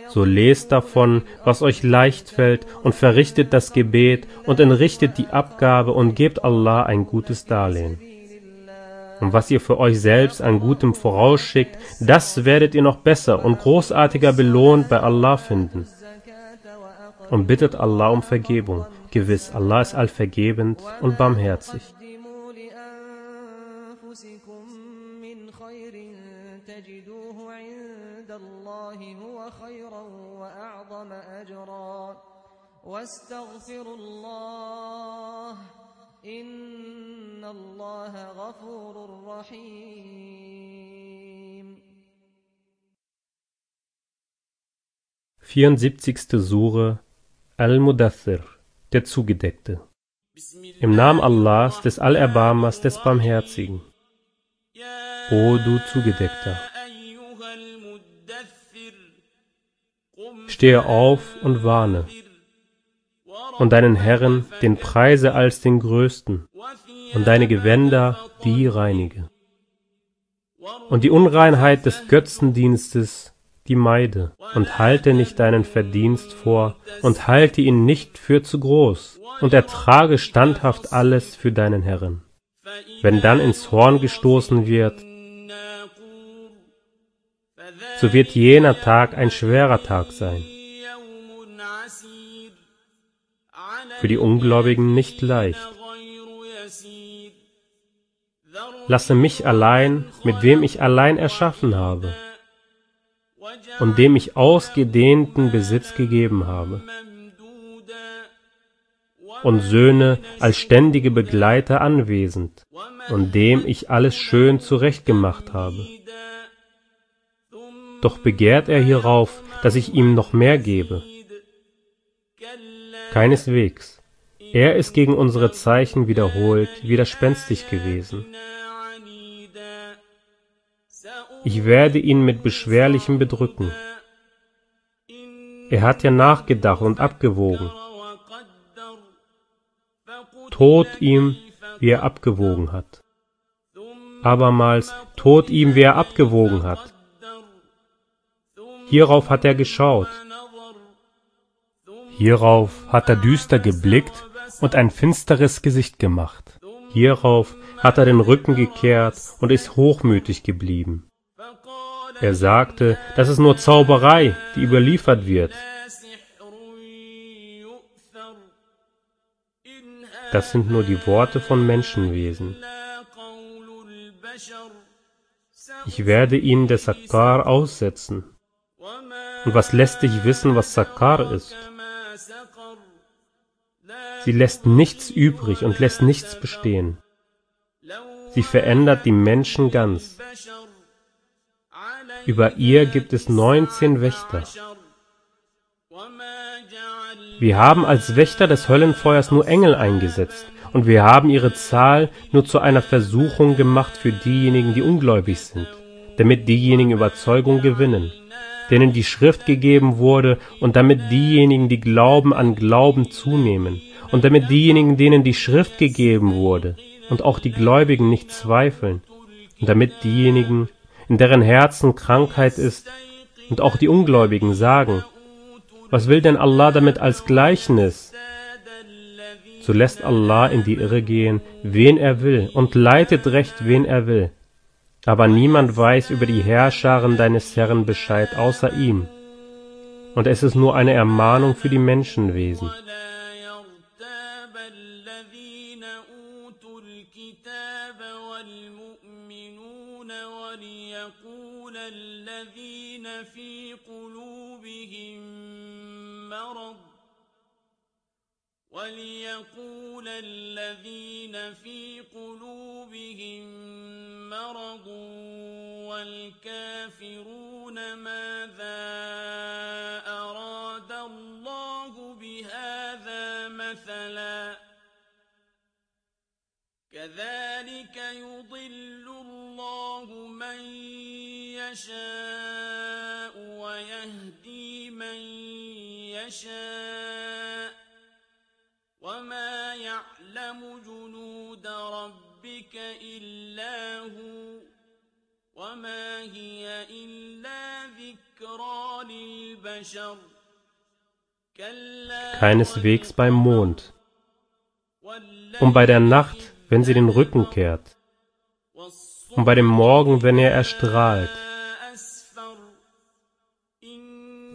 So lest davon, was euch leicht fällt, und verrichtet das Gebet und entrichtet die Abgabe und gebt Allah ein gutes Darlehen. Und was ihr für euch selbst an Gutem vorausschickt, das werdet ihr noch besser und großartiger belohnt bei Allah finden und bittet Allah um Vergebung. Gewiss, Allah ist allvergebend und barmherzig. Vierundsiebzigste Sure Al-Mudathir, der Zugedeckte. Im Namen Allahs, des Allerbarmers, des Barmherzigen. O du Zugedeckter, stehe auf und warne, und deinen Herren den Preise als den Größten, und deine Gewänder die reinige. Und die Unreinheit des Götzendienstes die meide, und halte nicht deinen Verdienst vor, und halte ihn nicht für zu groß, und ertrage standhaft alles für deinen Herrn. Wenn dann ins Horn gestoßen wird, so wird jener Tag ein schwerer Tag sein, für die Ungläubigen nicht leicht. Lasse mich allein, mit wem ich allein erschaffen habe, und dem ich ausgedehnten Besitz gegeben habe, und Söhne als ständige Begleiter anwesend, und dem ich alles schön zurechtgemacht habe. Doch begehrt er hierauf, dass ich ihm noch mehr gebe. Keineswegs. Er ist gegen unsere Zeichen wiederholt widerspenstig gewesen. Ich werde ihn mit Beschwerlichem bedrücken. Er hat ja nachgedacht und abgewogen. Tod ihm, wie er abgewogen hat. Abermals Tod ihm, wie er abgewogen hat. Hierauf hat er geschaut. Hierauf hat er düster geblickt und ein finsteres Gesicht gemacht. Hierauf hat er den Rücken gekehrt und ist hochmütig geblieben. Er sagte, das ist nur Zauberei, die überliefert wird. Das sind nur die Worte von Menschenwesen. Ich werde ihnen der Sakar aussetzen. Und was lässt dich wissen, was Sakar ist? Sie lässt nichts übrig und lässt nichts bestehen. Sie verändert die Menschen ganz. Über ihr gibt es neunzehn Wächter. Wir haben als Wächter des Höllenfeuers nur Engel eingesetzt, und wir haben ihre Zahl nur zu einer Versuchung gemacht für diejenigen, die ungläubig sind, damit diejenigen Überzeugung gewinnen, denen die Schrift gegeben wurde, und damit diejenigen, die glauben, an Glauben zunehmen, und damit diejenigen, denen die Schrift gegeben wurde, und auch die Gläubigen nicht zweifeln, und damit diejenigen, in deren Herzen Krankheit ist, und auch die Ungläubigen sagen, was will denn Allah damit als Gleichnis? So lässt Allah in die Irre gehen, wen er will, und leitet recht, wen er will. Aber niemand weiß über die Herrscharen deines Herrn Bescheid außer ihm. Und es ist nur eine Ermahnung für die Menschenwesen. وليقول الذين في قلوبهم مرض والكافرون ماذا أراد الله بهذا مثلا كذلك يضل الله من يشاء ويهدي من يشاء وما يعلم جنود ربك إلا هو وما هي إلا ذكرى للبشر Keineswegs beim Mond. Und bei der Nacht, wenn sie den Rücken kehrt. Und bei dem Morgen, wenn er erstrahlt.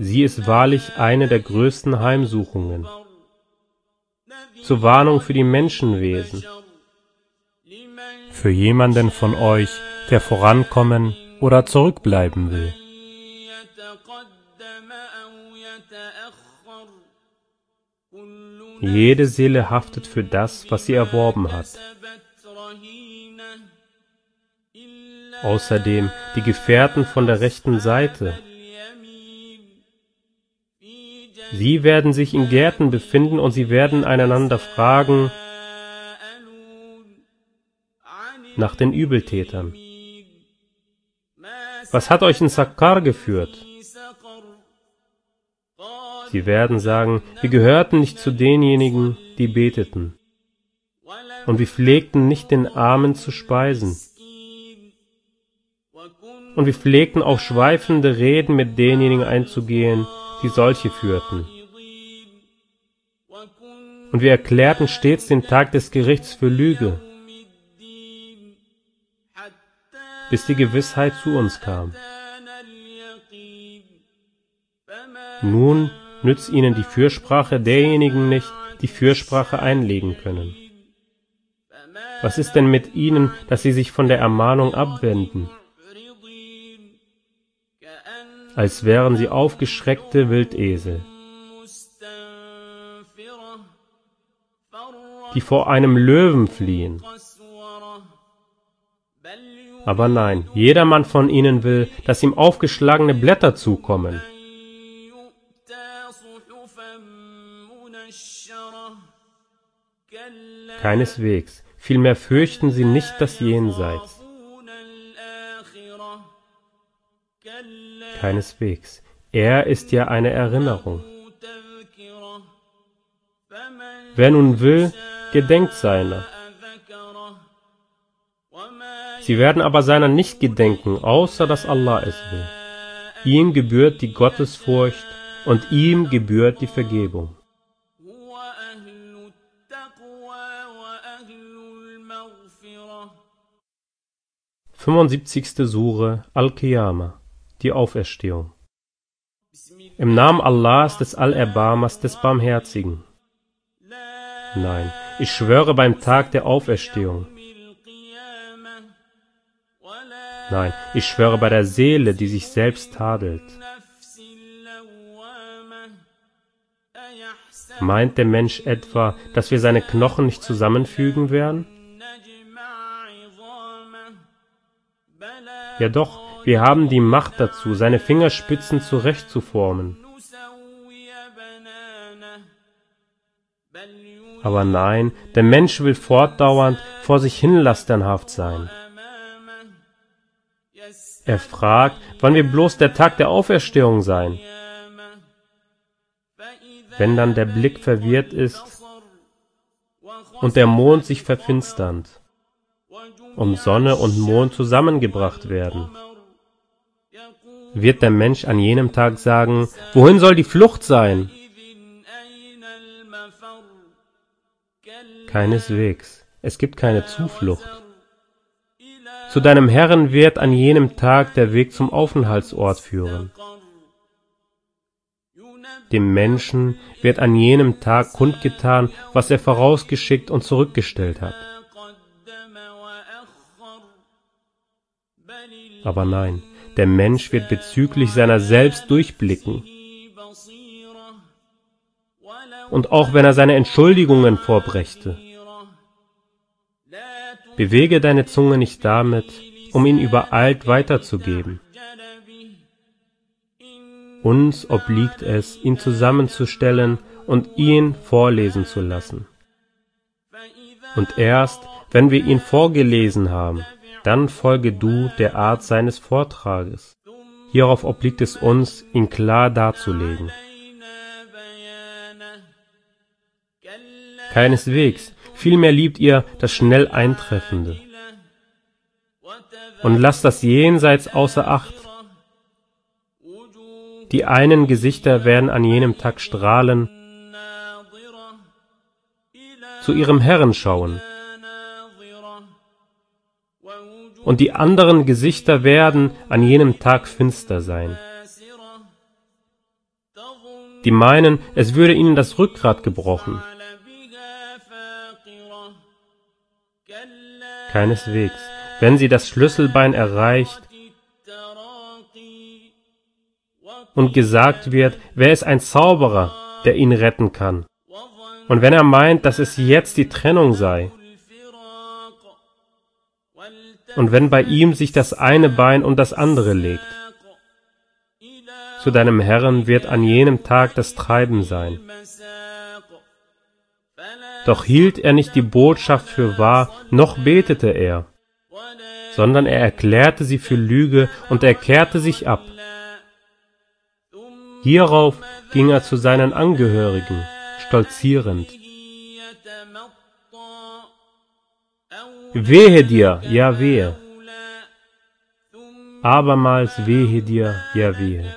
Sie ist wahrlich eine der größten Heimsuchungen zur Warnung für die Menschenwesen, für jemanden von euch, der vorankommen oder zurückbleiben will. Jede Seele haftet für das, was sie erworben hat. Außerdem die Gefährten von der rechten Seite, Sie werden sich in Gärten befinden und sie werden einander fragen nach den Übeltätern. Was hat euch in Sakkar geführt? Sie werden sagen, wir gehörten nicht zu denjenigen, die beteten. Und wir pflegten nicht den Armen zu speisen. Und wir pflegten auch schweifende Reden mit denjenigen einzugehen, die solche führten. Und wir erklärten stets den Tag des Gerichts für Lüge, bis die Gewissheit zu uns kam. Nun nützt ihnen die Fürsprache derjenigen nicht, die Fürsprache einlegen können. Was ist denn mit ihnen, dass sie sich von der Ermahnung abwenden? Als wären sie aufgeschreckte Wildesel, die vor einem Löwen fliehen. Aber nein, jedermann von ihnen will, dass ihm aufgeschlagene Blätter zukommen. Keineswegs, vielmehr fürchten sie nicht das Jenseits. Keineswegs. Er ist ja eine Erinnerung. Wer nun will, gedenkt seiner. Sie werden aber seiner nicht gedenken, außer dass Allah es will. Ihm gebührt die Gottesfurcht und ihm gebührt die Vergebung. 75. Sure Al-Qiyamah die Auferstehung. Im Namen Allahs des Allerbarmers des Barmherzigen. Nein, ich schwöre beim Tag der Auferstehung. Nein, ich schwöre bei der Seele, die sich selbst tadelt. Meint der Mensch etwa, dass wir seine Knochen nicht zusammenfügen werden? Ja doch, Wir haben die Macht dazu, seine Fingerspitzen zurechtzuformen. Aber nein, der Mensch will fortdauernd vor sich hin lasternhaft sein. Er fragt, wann wird bloß der Tag der Auferstehung sein? Wenn dann der Blick verwirrt ist und der Mond sich verfinsternd, um Sonne und Mond zusammengebracht werden, wird der Mensch an jenem Tag sagen, wohin soll die Flucht sein? Keineswegs, es gibt keine Zuflucht. Zu deinem Herrn wird an jenem Tag der Weg zum Aufenthaltsort führen. Dem Menschen wird an jenem Tag kundgetan, was er vorausgeschickt und zurückgestellt hat. Aber nein, der Mensch wird bezüglich seiner selbst durchblicken. Und auch wenn er seine Entschuldigungen vorbrächte, bewege deine Zunge nicht damit, um ihn übereilt weiterzugeben. Uns obliegt es, ihn zusammenzustellen und ihn vorlesen zu lassen. Und erst, wenn wir ihn vorgelesen haben, dann folge du der Art seines Vortrages. Hierauf obliegt es uns, ihn klar darzulegen. Keineswegs, vielmehr liebt ihr das schnell Eintreffende. Und lasst das Jenseits außer Acht. Die einen Gesichter werden an jenem Tag strahlen, zu ihrem Herrn schauen, und die anderen Gesichter werden an jenem Tag finster sein. Die meinen, es würde ihnen das Rückgrat gebrochen. Keineswegs. Wenn sie das Schlüsselbein erreicht und gesagt wird, wer ist ein Zauberer, der ihn retten kann? Und wenn er meint, dass es jetzt die Trennung sei, und wenn bei ihm sich das eine Bein um das andere legt. Zu deinem Herrn wird an jenem Tag das Treiben sein. Doch hielt er nicht die Botschaft für wahr, noch betete er, sondern er erklärte sie für Lüge und er kehrte sich ab. Hierauf ging er zu seinen Angehörigen, stolzierend. Wehe dir, ja wehe. Abermals wehe dir, ja wehe.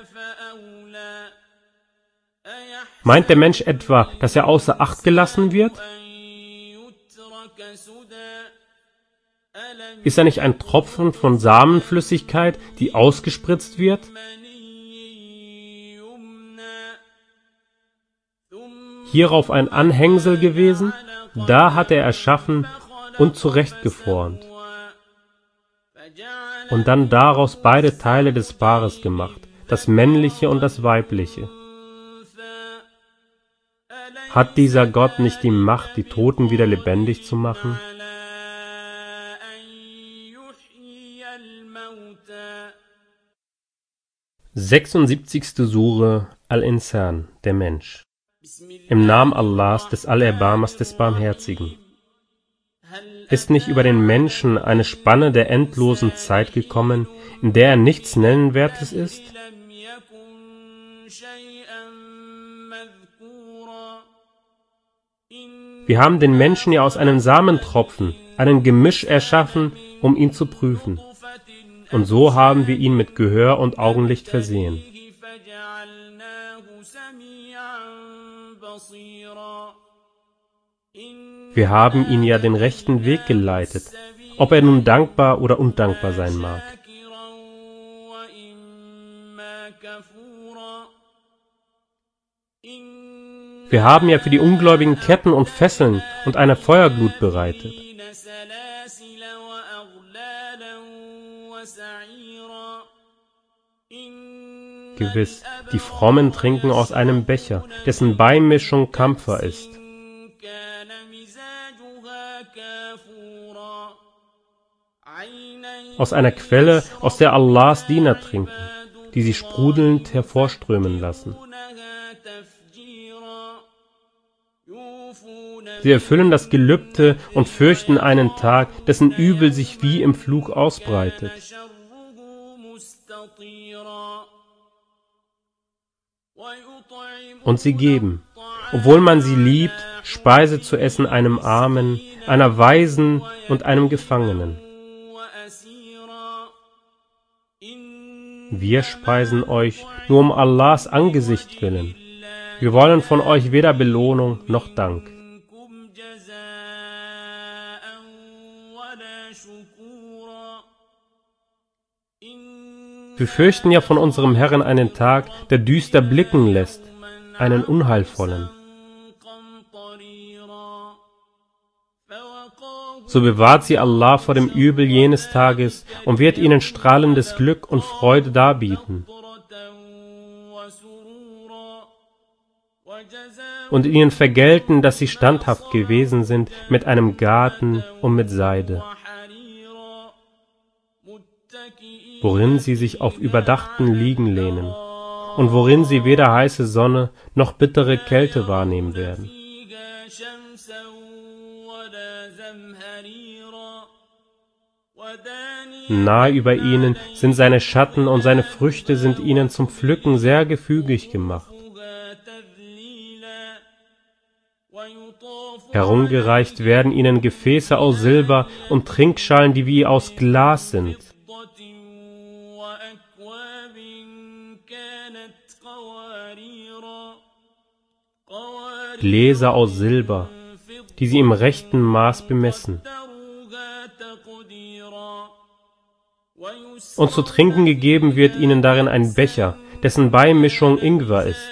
Meint der Mensch etwa, dass er außer Acht gelassen wird? Ist er nicht ein Tropfen von Samenflüssigkeit, die ausgespritzt wird? Hierauf ein Anhängsel gewesen? Da hat er erschaffen und zurechtgeformt und dann daraus beide Teile des Paares gemacht, das männliche und das weibliche. Hat dieser Gott nicht die Macht, die Toten wieder lebendig zu machen? Sechsundsiebzigste Sure Al-Insan, der Mensch. Im Namen Allahs, des Allerbarmers, des Barmherzigen. Ist nicht über den Menschen eine Spanne der endlosen Zeit gekommen, in der er nichts Nennenwertes ist? Wir haben den Menschen ja aus einem Samentropfen, einem Gemisch erschaffen, um ihn zu prüfen. Und so haben wir ihn mit Gehör und Augenlicht versehen. Wir haben ihn ja den rechten Weg geleitet, ob er nun dankbar oder undankbar sein mag. Wir haben ja für die Ungläubigen Ketten und Fesseln und eine Feuerglut bereitet. Gewiss, die Frommen trinken aus einem Becher, dessen Beimischung Kampfer ist. Aus einer Quelle, aus der Allahs Diener trinken, die sie sprudelnd hervorströmen lassen. Sie erfüllen das Gelübde und fürchten einen Tag, dessen Übel sich wie im Flug ausbreitet. Und sie geben, obwohl man sie liebt, Speise zu essen einem Armen, einer Waisen und einem Gefangenen. Wir speisen euch nur um Allahs Angesicht willen. Wir wollen von euch weder Belohnung noch Dank. Wir fürchten ja von unserem Herrn einen Tag, der düster blicken lässt, einen unheilvollen. So bewahrt sie Allah vor dem Übel jenes Tages und wird ihnen strahlendes Glück und Freude darbieten. Und ihnen vergelten, dass sie standhaft gewesen sind mit einem Garten und mit Seide, worin sie sich auf überdachten Liegen lehnen und worin sie weder heiße Sonne noch bittere Kälte wahrnehmen werden. Nahe über ihnen sind seine Schatten und seine Früchte sind ihnen zum Pflücken sehr gefügig gemacht. Herumgereicht werden ihnen Gefäße aus Silber und Trinkschalen, die wie aus Glas sind. Gläser aus Silber, die sie im rechten Maß bemessen. Und zu trinken gegeben wird ihnen darin ein Becher, dessen Beimischung Ingwer ist.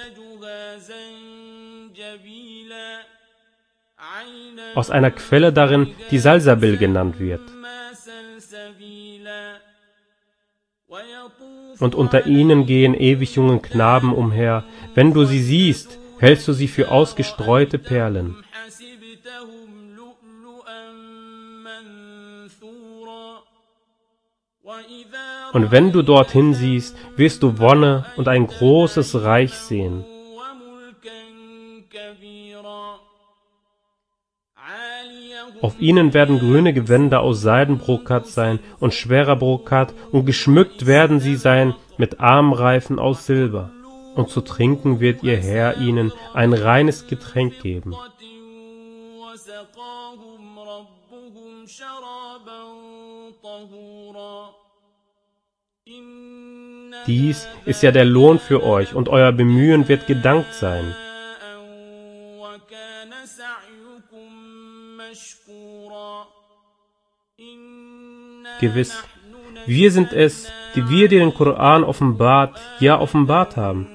Aus einer Quelle darin, die Salsabil genannt wird. Und unter ihnen gehen ewig jungen Knaben umher. Wenn du sie siehst, hältst du sie für ausgestreute Perlen. Und wenn du dorthin siehst, wirst du Wonne und ein großes Reich sehen. Auf ihnen werden grüne Gewänder aus Seidenbrokat sein und schwerer Brokat, und geschmückt werden sie sein mit Armreifen aus Silber. Und zu trinken wird ihr Herr ihnen ein reines Getränk geben. Dies ist ja der Lohn für euch, und euer Bemühen wird gedankt sein. Gewiss, wir sind es, die wir dir den Koran offenbart, ja offenbart haben.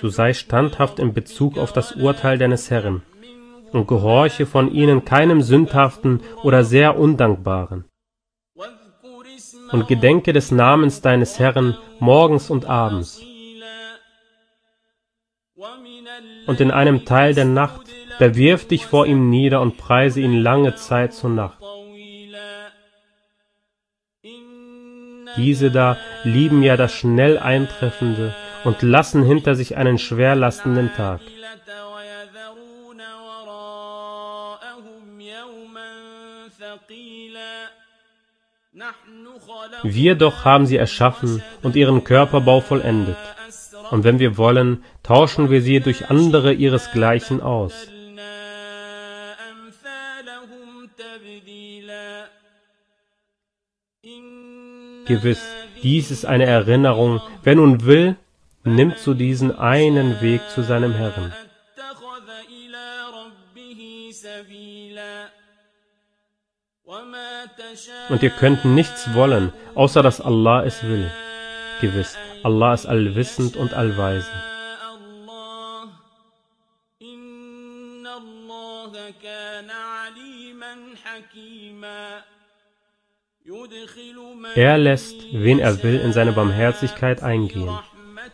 So sei standhaft in Bezug auf das Urteil deines Herrn und gehorche von ihnen keinem Sündhaften oder sehr Undankbaren. Und gedenke des Namens deines Herrn morgens und abends. Und in einem Teil der Nacht, da wirf dich vor ihm nieder und preise ihn lange Zeit zur Nacht. Diese da lieben ja das schnell Eintreffende und lassen hinter sich einen schwerlastenden Tag. Wir doch haben sie erschaffen und ihren Körperbau vollendet. Und wenn wir wollen, tauschen wir sie durch andere ihresgleichen aus. Gewiss, dies ist eine Erinnerung. Wer nun will, nimmt zu diesen einen Weg zu seinem Herrn. Und ihr könnt nichts wollen, außer dass Allah es will. Gewiss, Allah ist allwissend und allweise. Er lässt, wen er will, in seine Barmherzigkeit eingehen,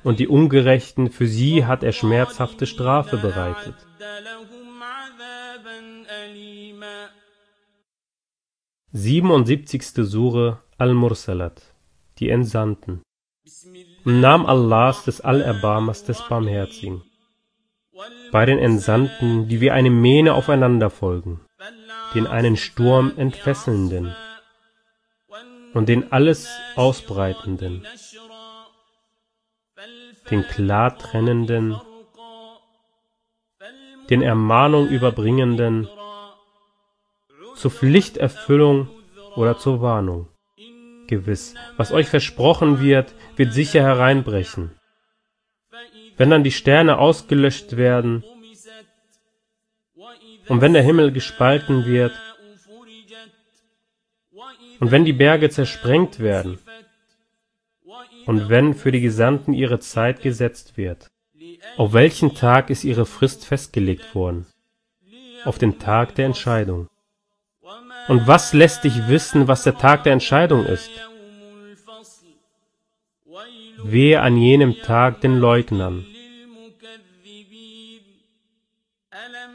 und die Ungerechten, für sie hat er schmerzhafte Strafe bereitet. 77. Sure Al-Mursalat, die Entsandten. Im Namen Allahs des Allerbarmers des Barmherzigen. Bei den Entsandten, die wie eine Mähne aufeinander folgen, den einen Sturm entfesselnden und den alles Ausbreitenden, den klar trennenden, den Ermahnung überbringenden, zur Pflichterfüllung oder zur Warnung. Gewiss, was euch versprochen wird, wird sicher hereinbrechen. Wenn dann die Sterne ausgelöscht werden und wenn der Himmel gespalten wird und wenn die Berge zersprengt werden und wenn für die Gesandten ihre Zeit gesetzt wird. Auf welchen Tag ist ihre Frist festgelegt worden? Auf den Tag der Entscheidung. Und was lässt dich wissen, was der Tag der Entscheidung ist? Wehe an jenem Tag den Leugnern.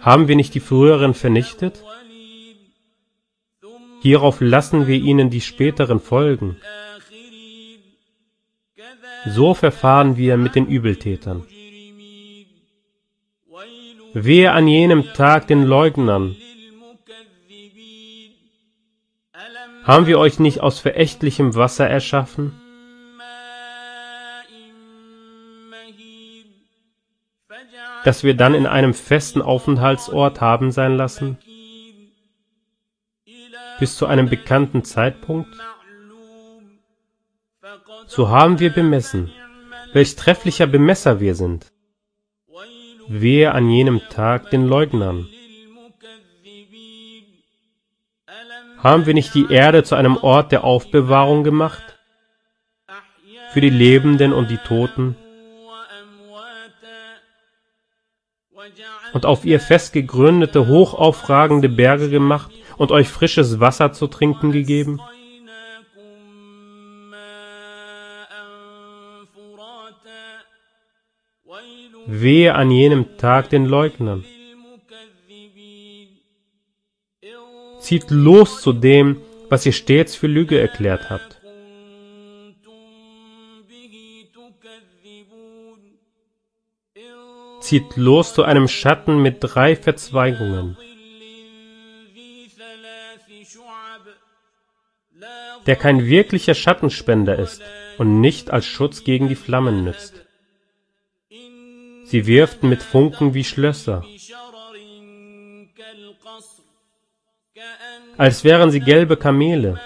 Haben wir nicht die früheren vernichtet? Hierauf lassen wir ihnen die späteren folgen. So verfahren wir mit den Übeltätern. Wehe an jenem Tag den Leugnern. Haben wir euch nicht aus verächtlichem Wasser erschaffen? das wir dann in einem festen Aufenthaltsort haben sein lassen? Bis zu einem bekannten Zeitpunkt? So haben wir bemessen, welch trefflicher Bemesser wir sind. Wehe an jenem Tag den Leugnern. Haben wir nicht die Erde zu einem Ort der Aufbewahrung gemacht? Für die Lebenden und die Toten? Und auf ihr fest gegründete, hochaufragende Berge gemacht und euch frisches Wasser zu trinken gegeben? Wehe an jenem Tag den Leugnern. Zieht los zu dem, was ihr stets für Lüge erklärt habt. Zieht los zu einem Schatten mit drei Verzweigungen, der kein wirklicher Schattenspender ist und nicht als Schutz gegen die Flammen nützt. Sie wirft mit Funken wie Schlösser, als wären sie gelbe Kamele.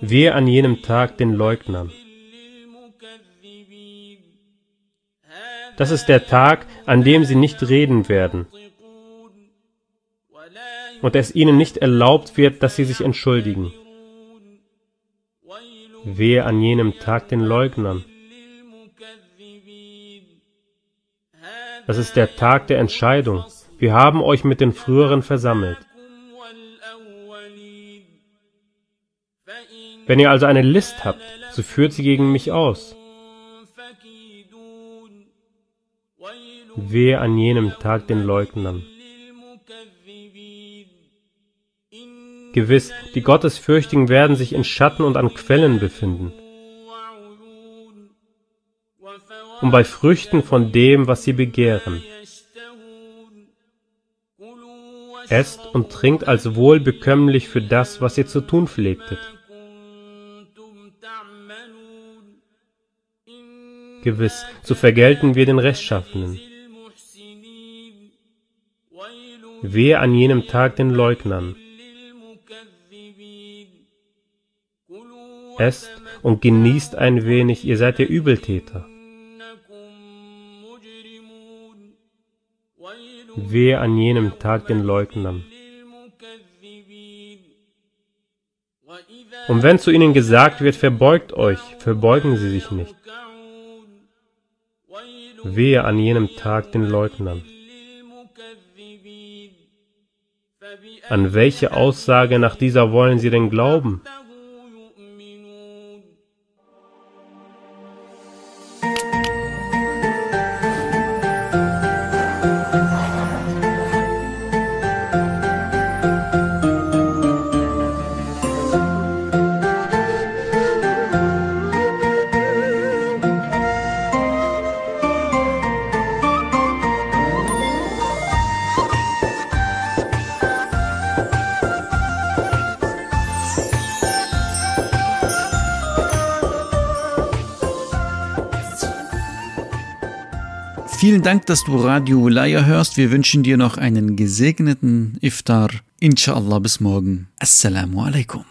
Wehe an jenem Tag den Leugnern. Das ist der Tag, an dem sie nicht reden werden und es ihnen nicht erlaubt wird, dass sie sich entschuldigen. Wehe an jenem Tag den Leugnern. Das ist der Tag der Entscheidung. Wir haben euch mit den früheren versammelt. Wenn ihr also eine List habt, so führt sie gegen mich aus. Wehe an jenem Tag den Leugnern. Gewiss, die Gottesfürchtigen werden sich in Schatten und an Quellen befinden. Und bei Früchten von dem, was sie begehren. Esst und trinkt als wohlbekömmlich für das, was ihr zu tun pflegtet. Gewiss, so vergelten wir den Rechtschaffenen. Wehe an jenem Tag den Leugnern. Esst und genießt ein wenig, ihr seid ja Übeltäter. Wehe an jenem Tag den Leugnern. Und wenn zu ihnen gesagt wird, verbeugt euch, verbeugen sie sich nicht. Wehe an jenem Tag den Leugnern. An welche Aussage nach dieser wollen sie denn glauben? Dank, dass du Radio Wilaya hörst. Wir wünschen dir noch einen gesegneten Iftar. Inshallah bis morgen. Assalamu alaikum.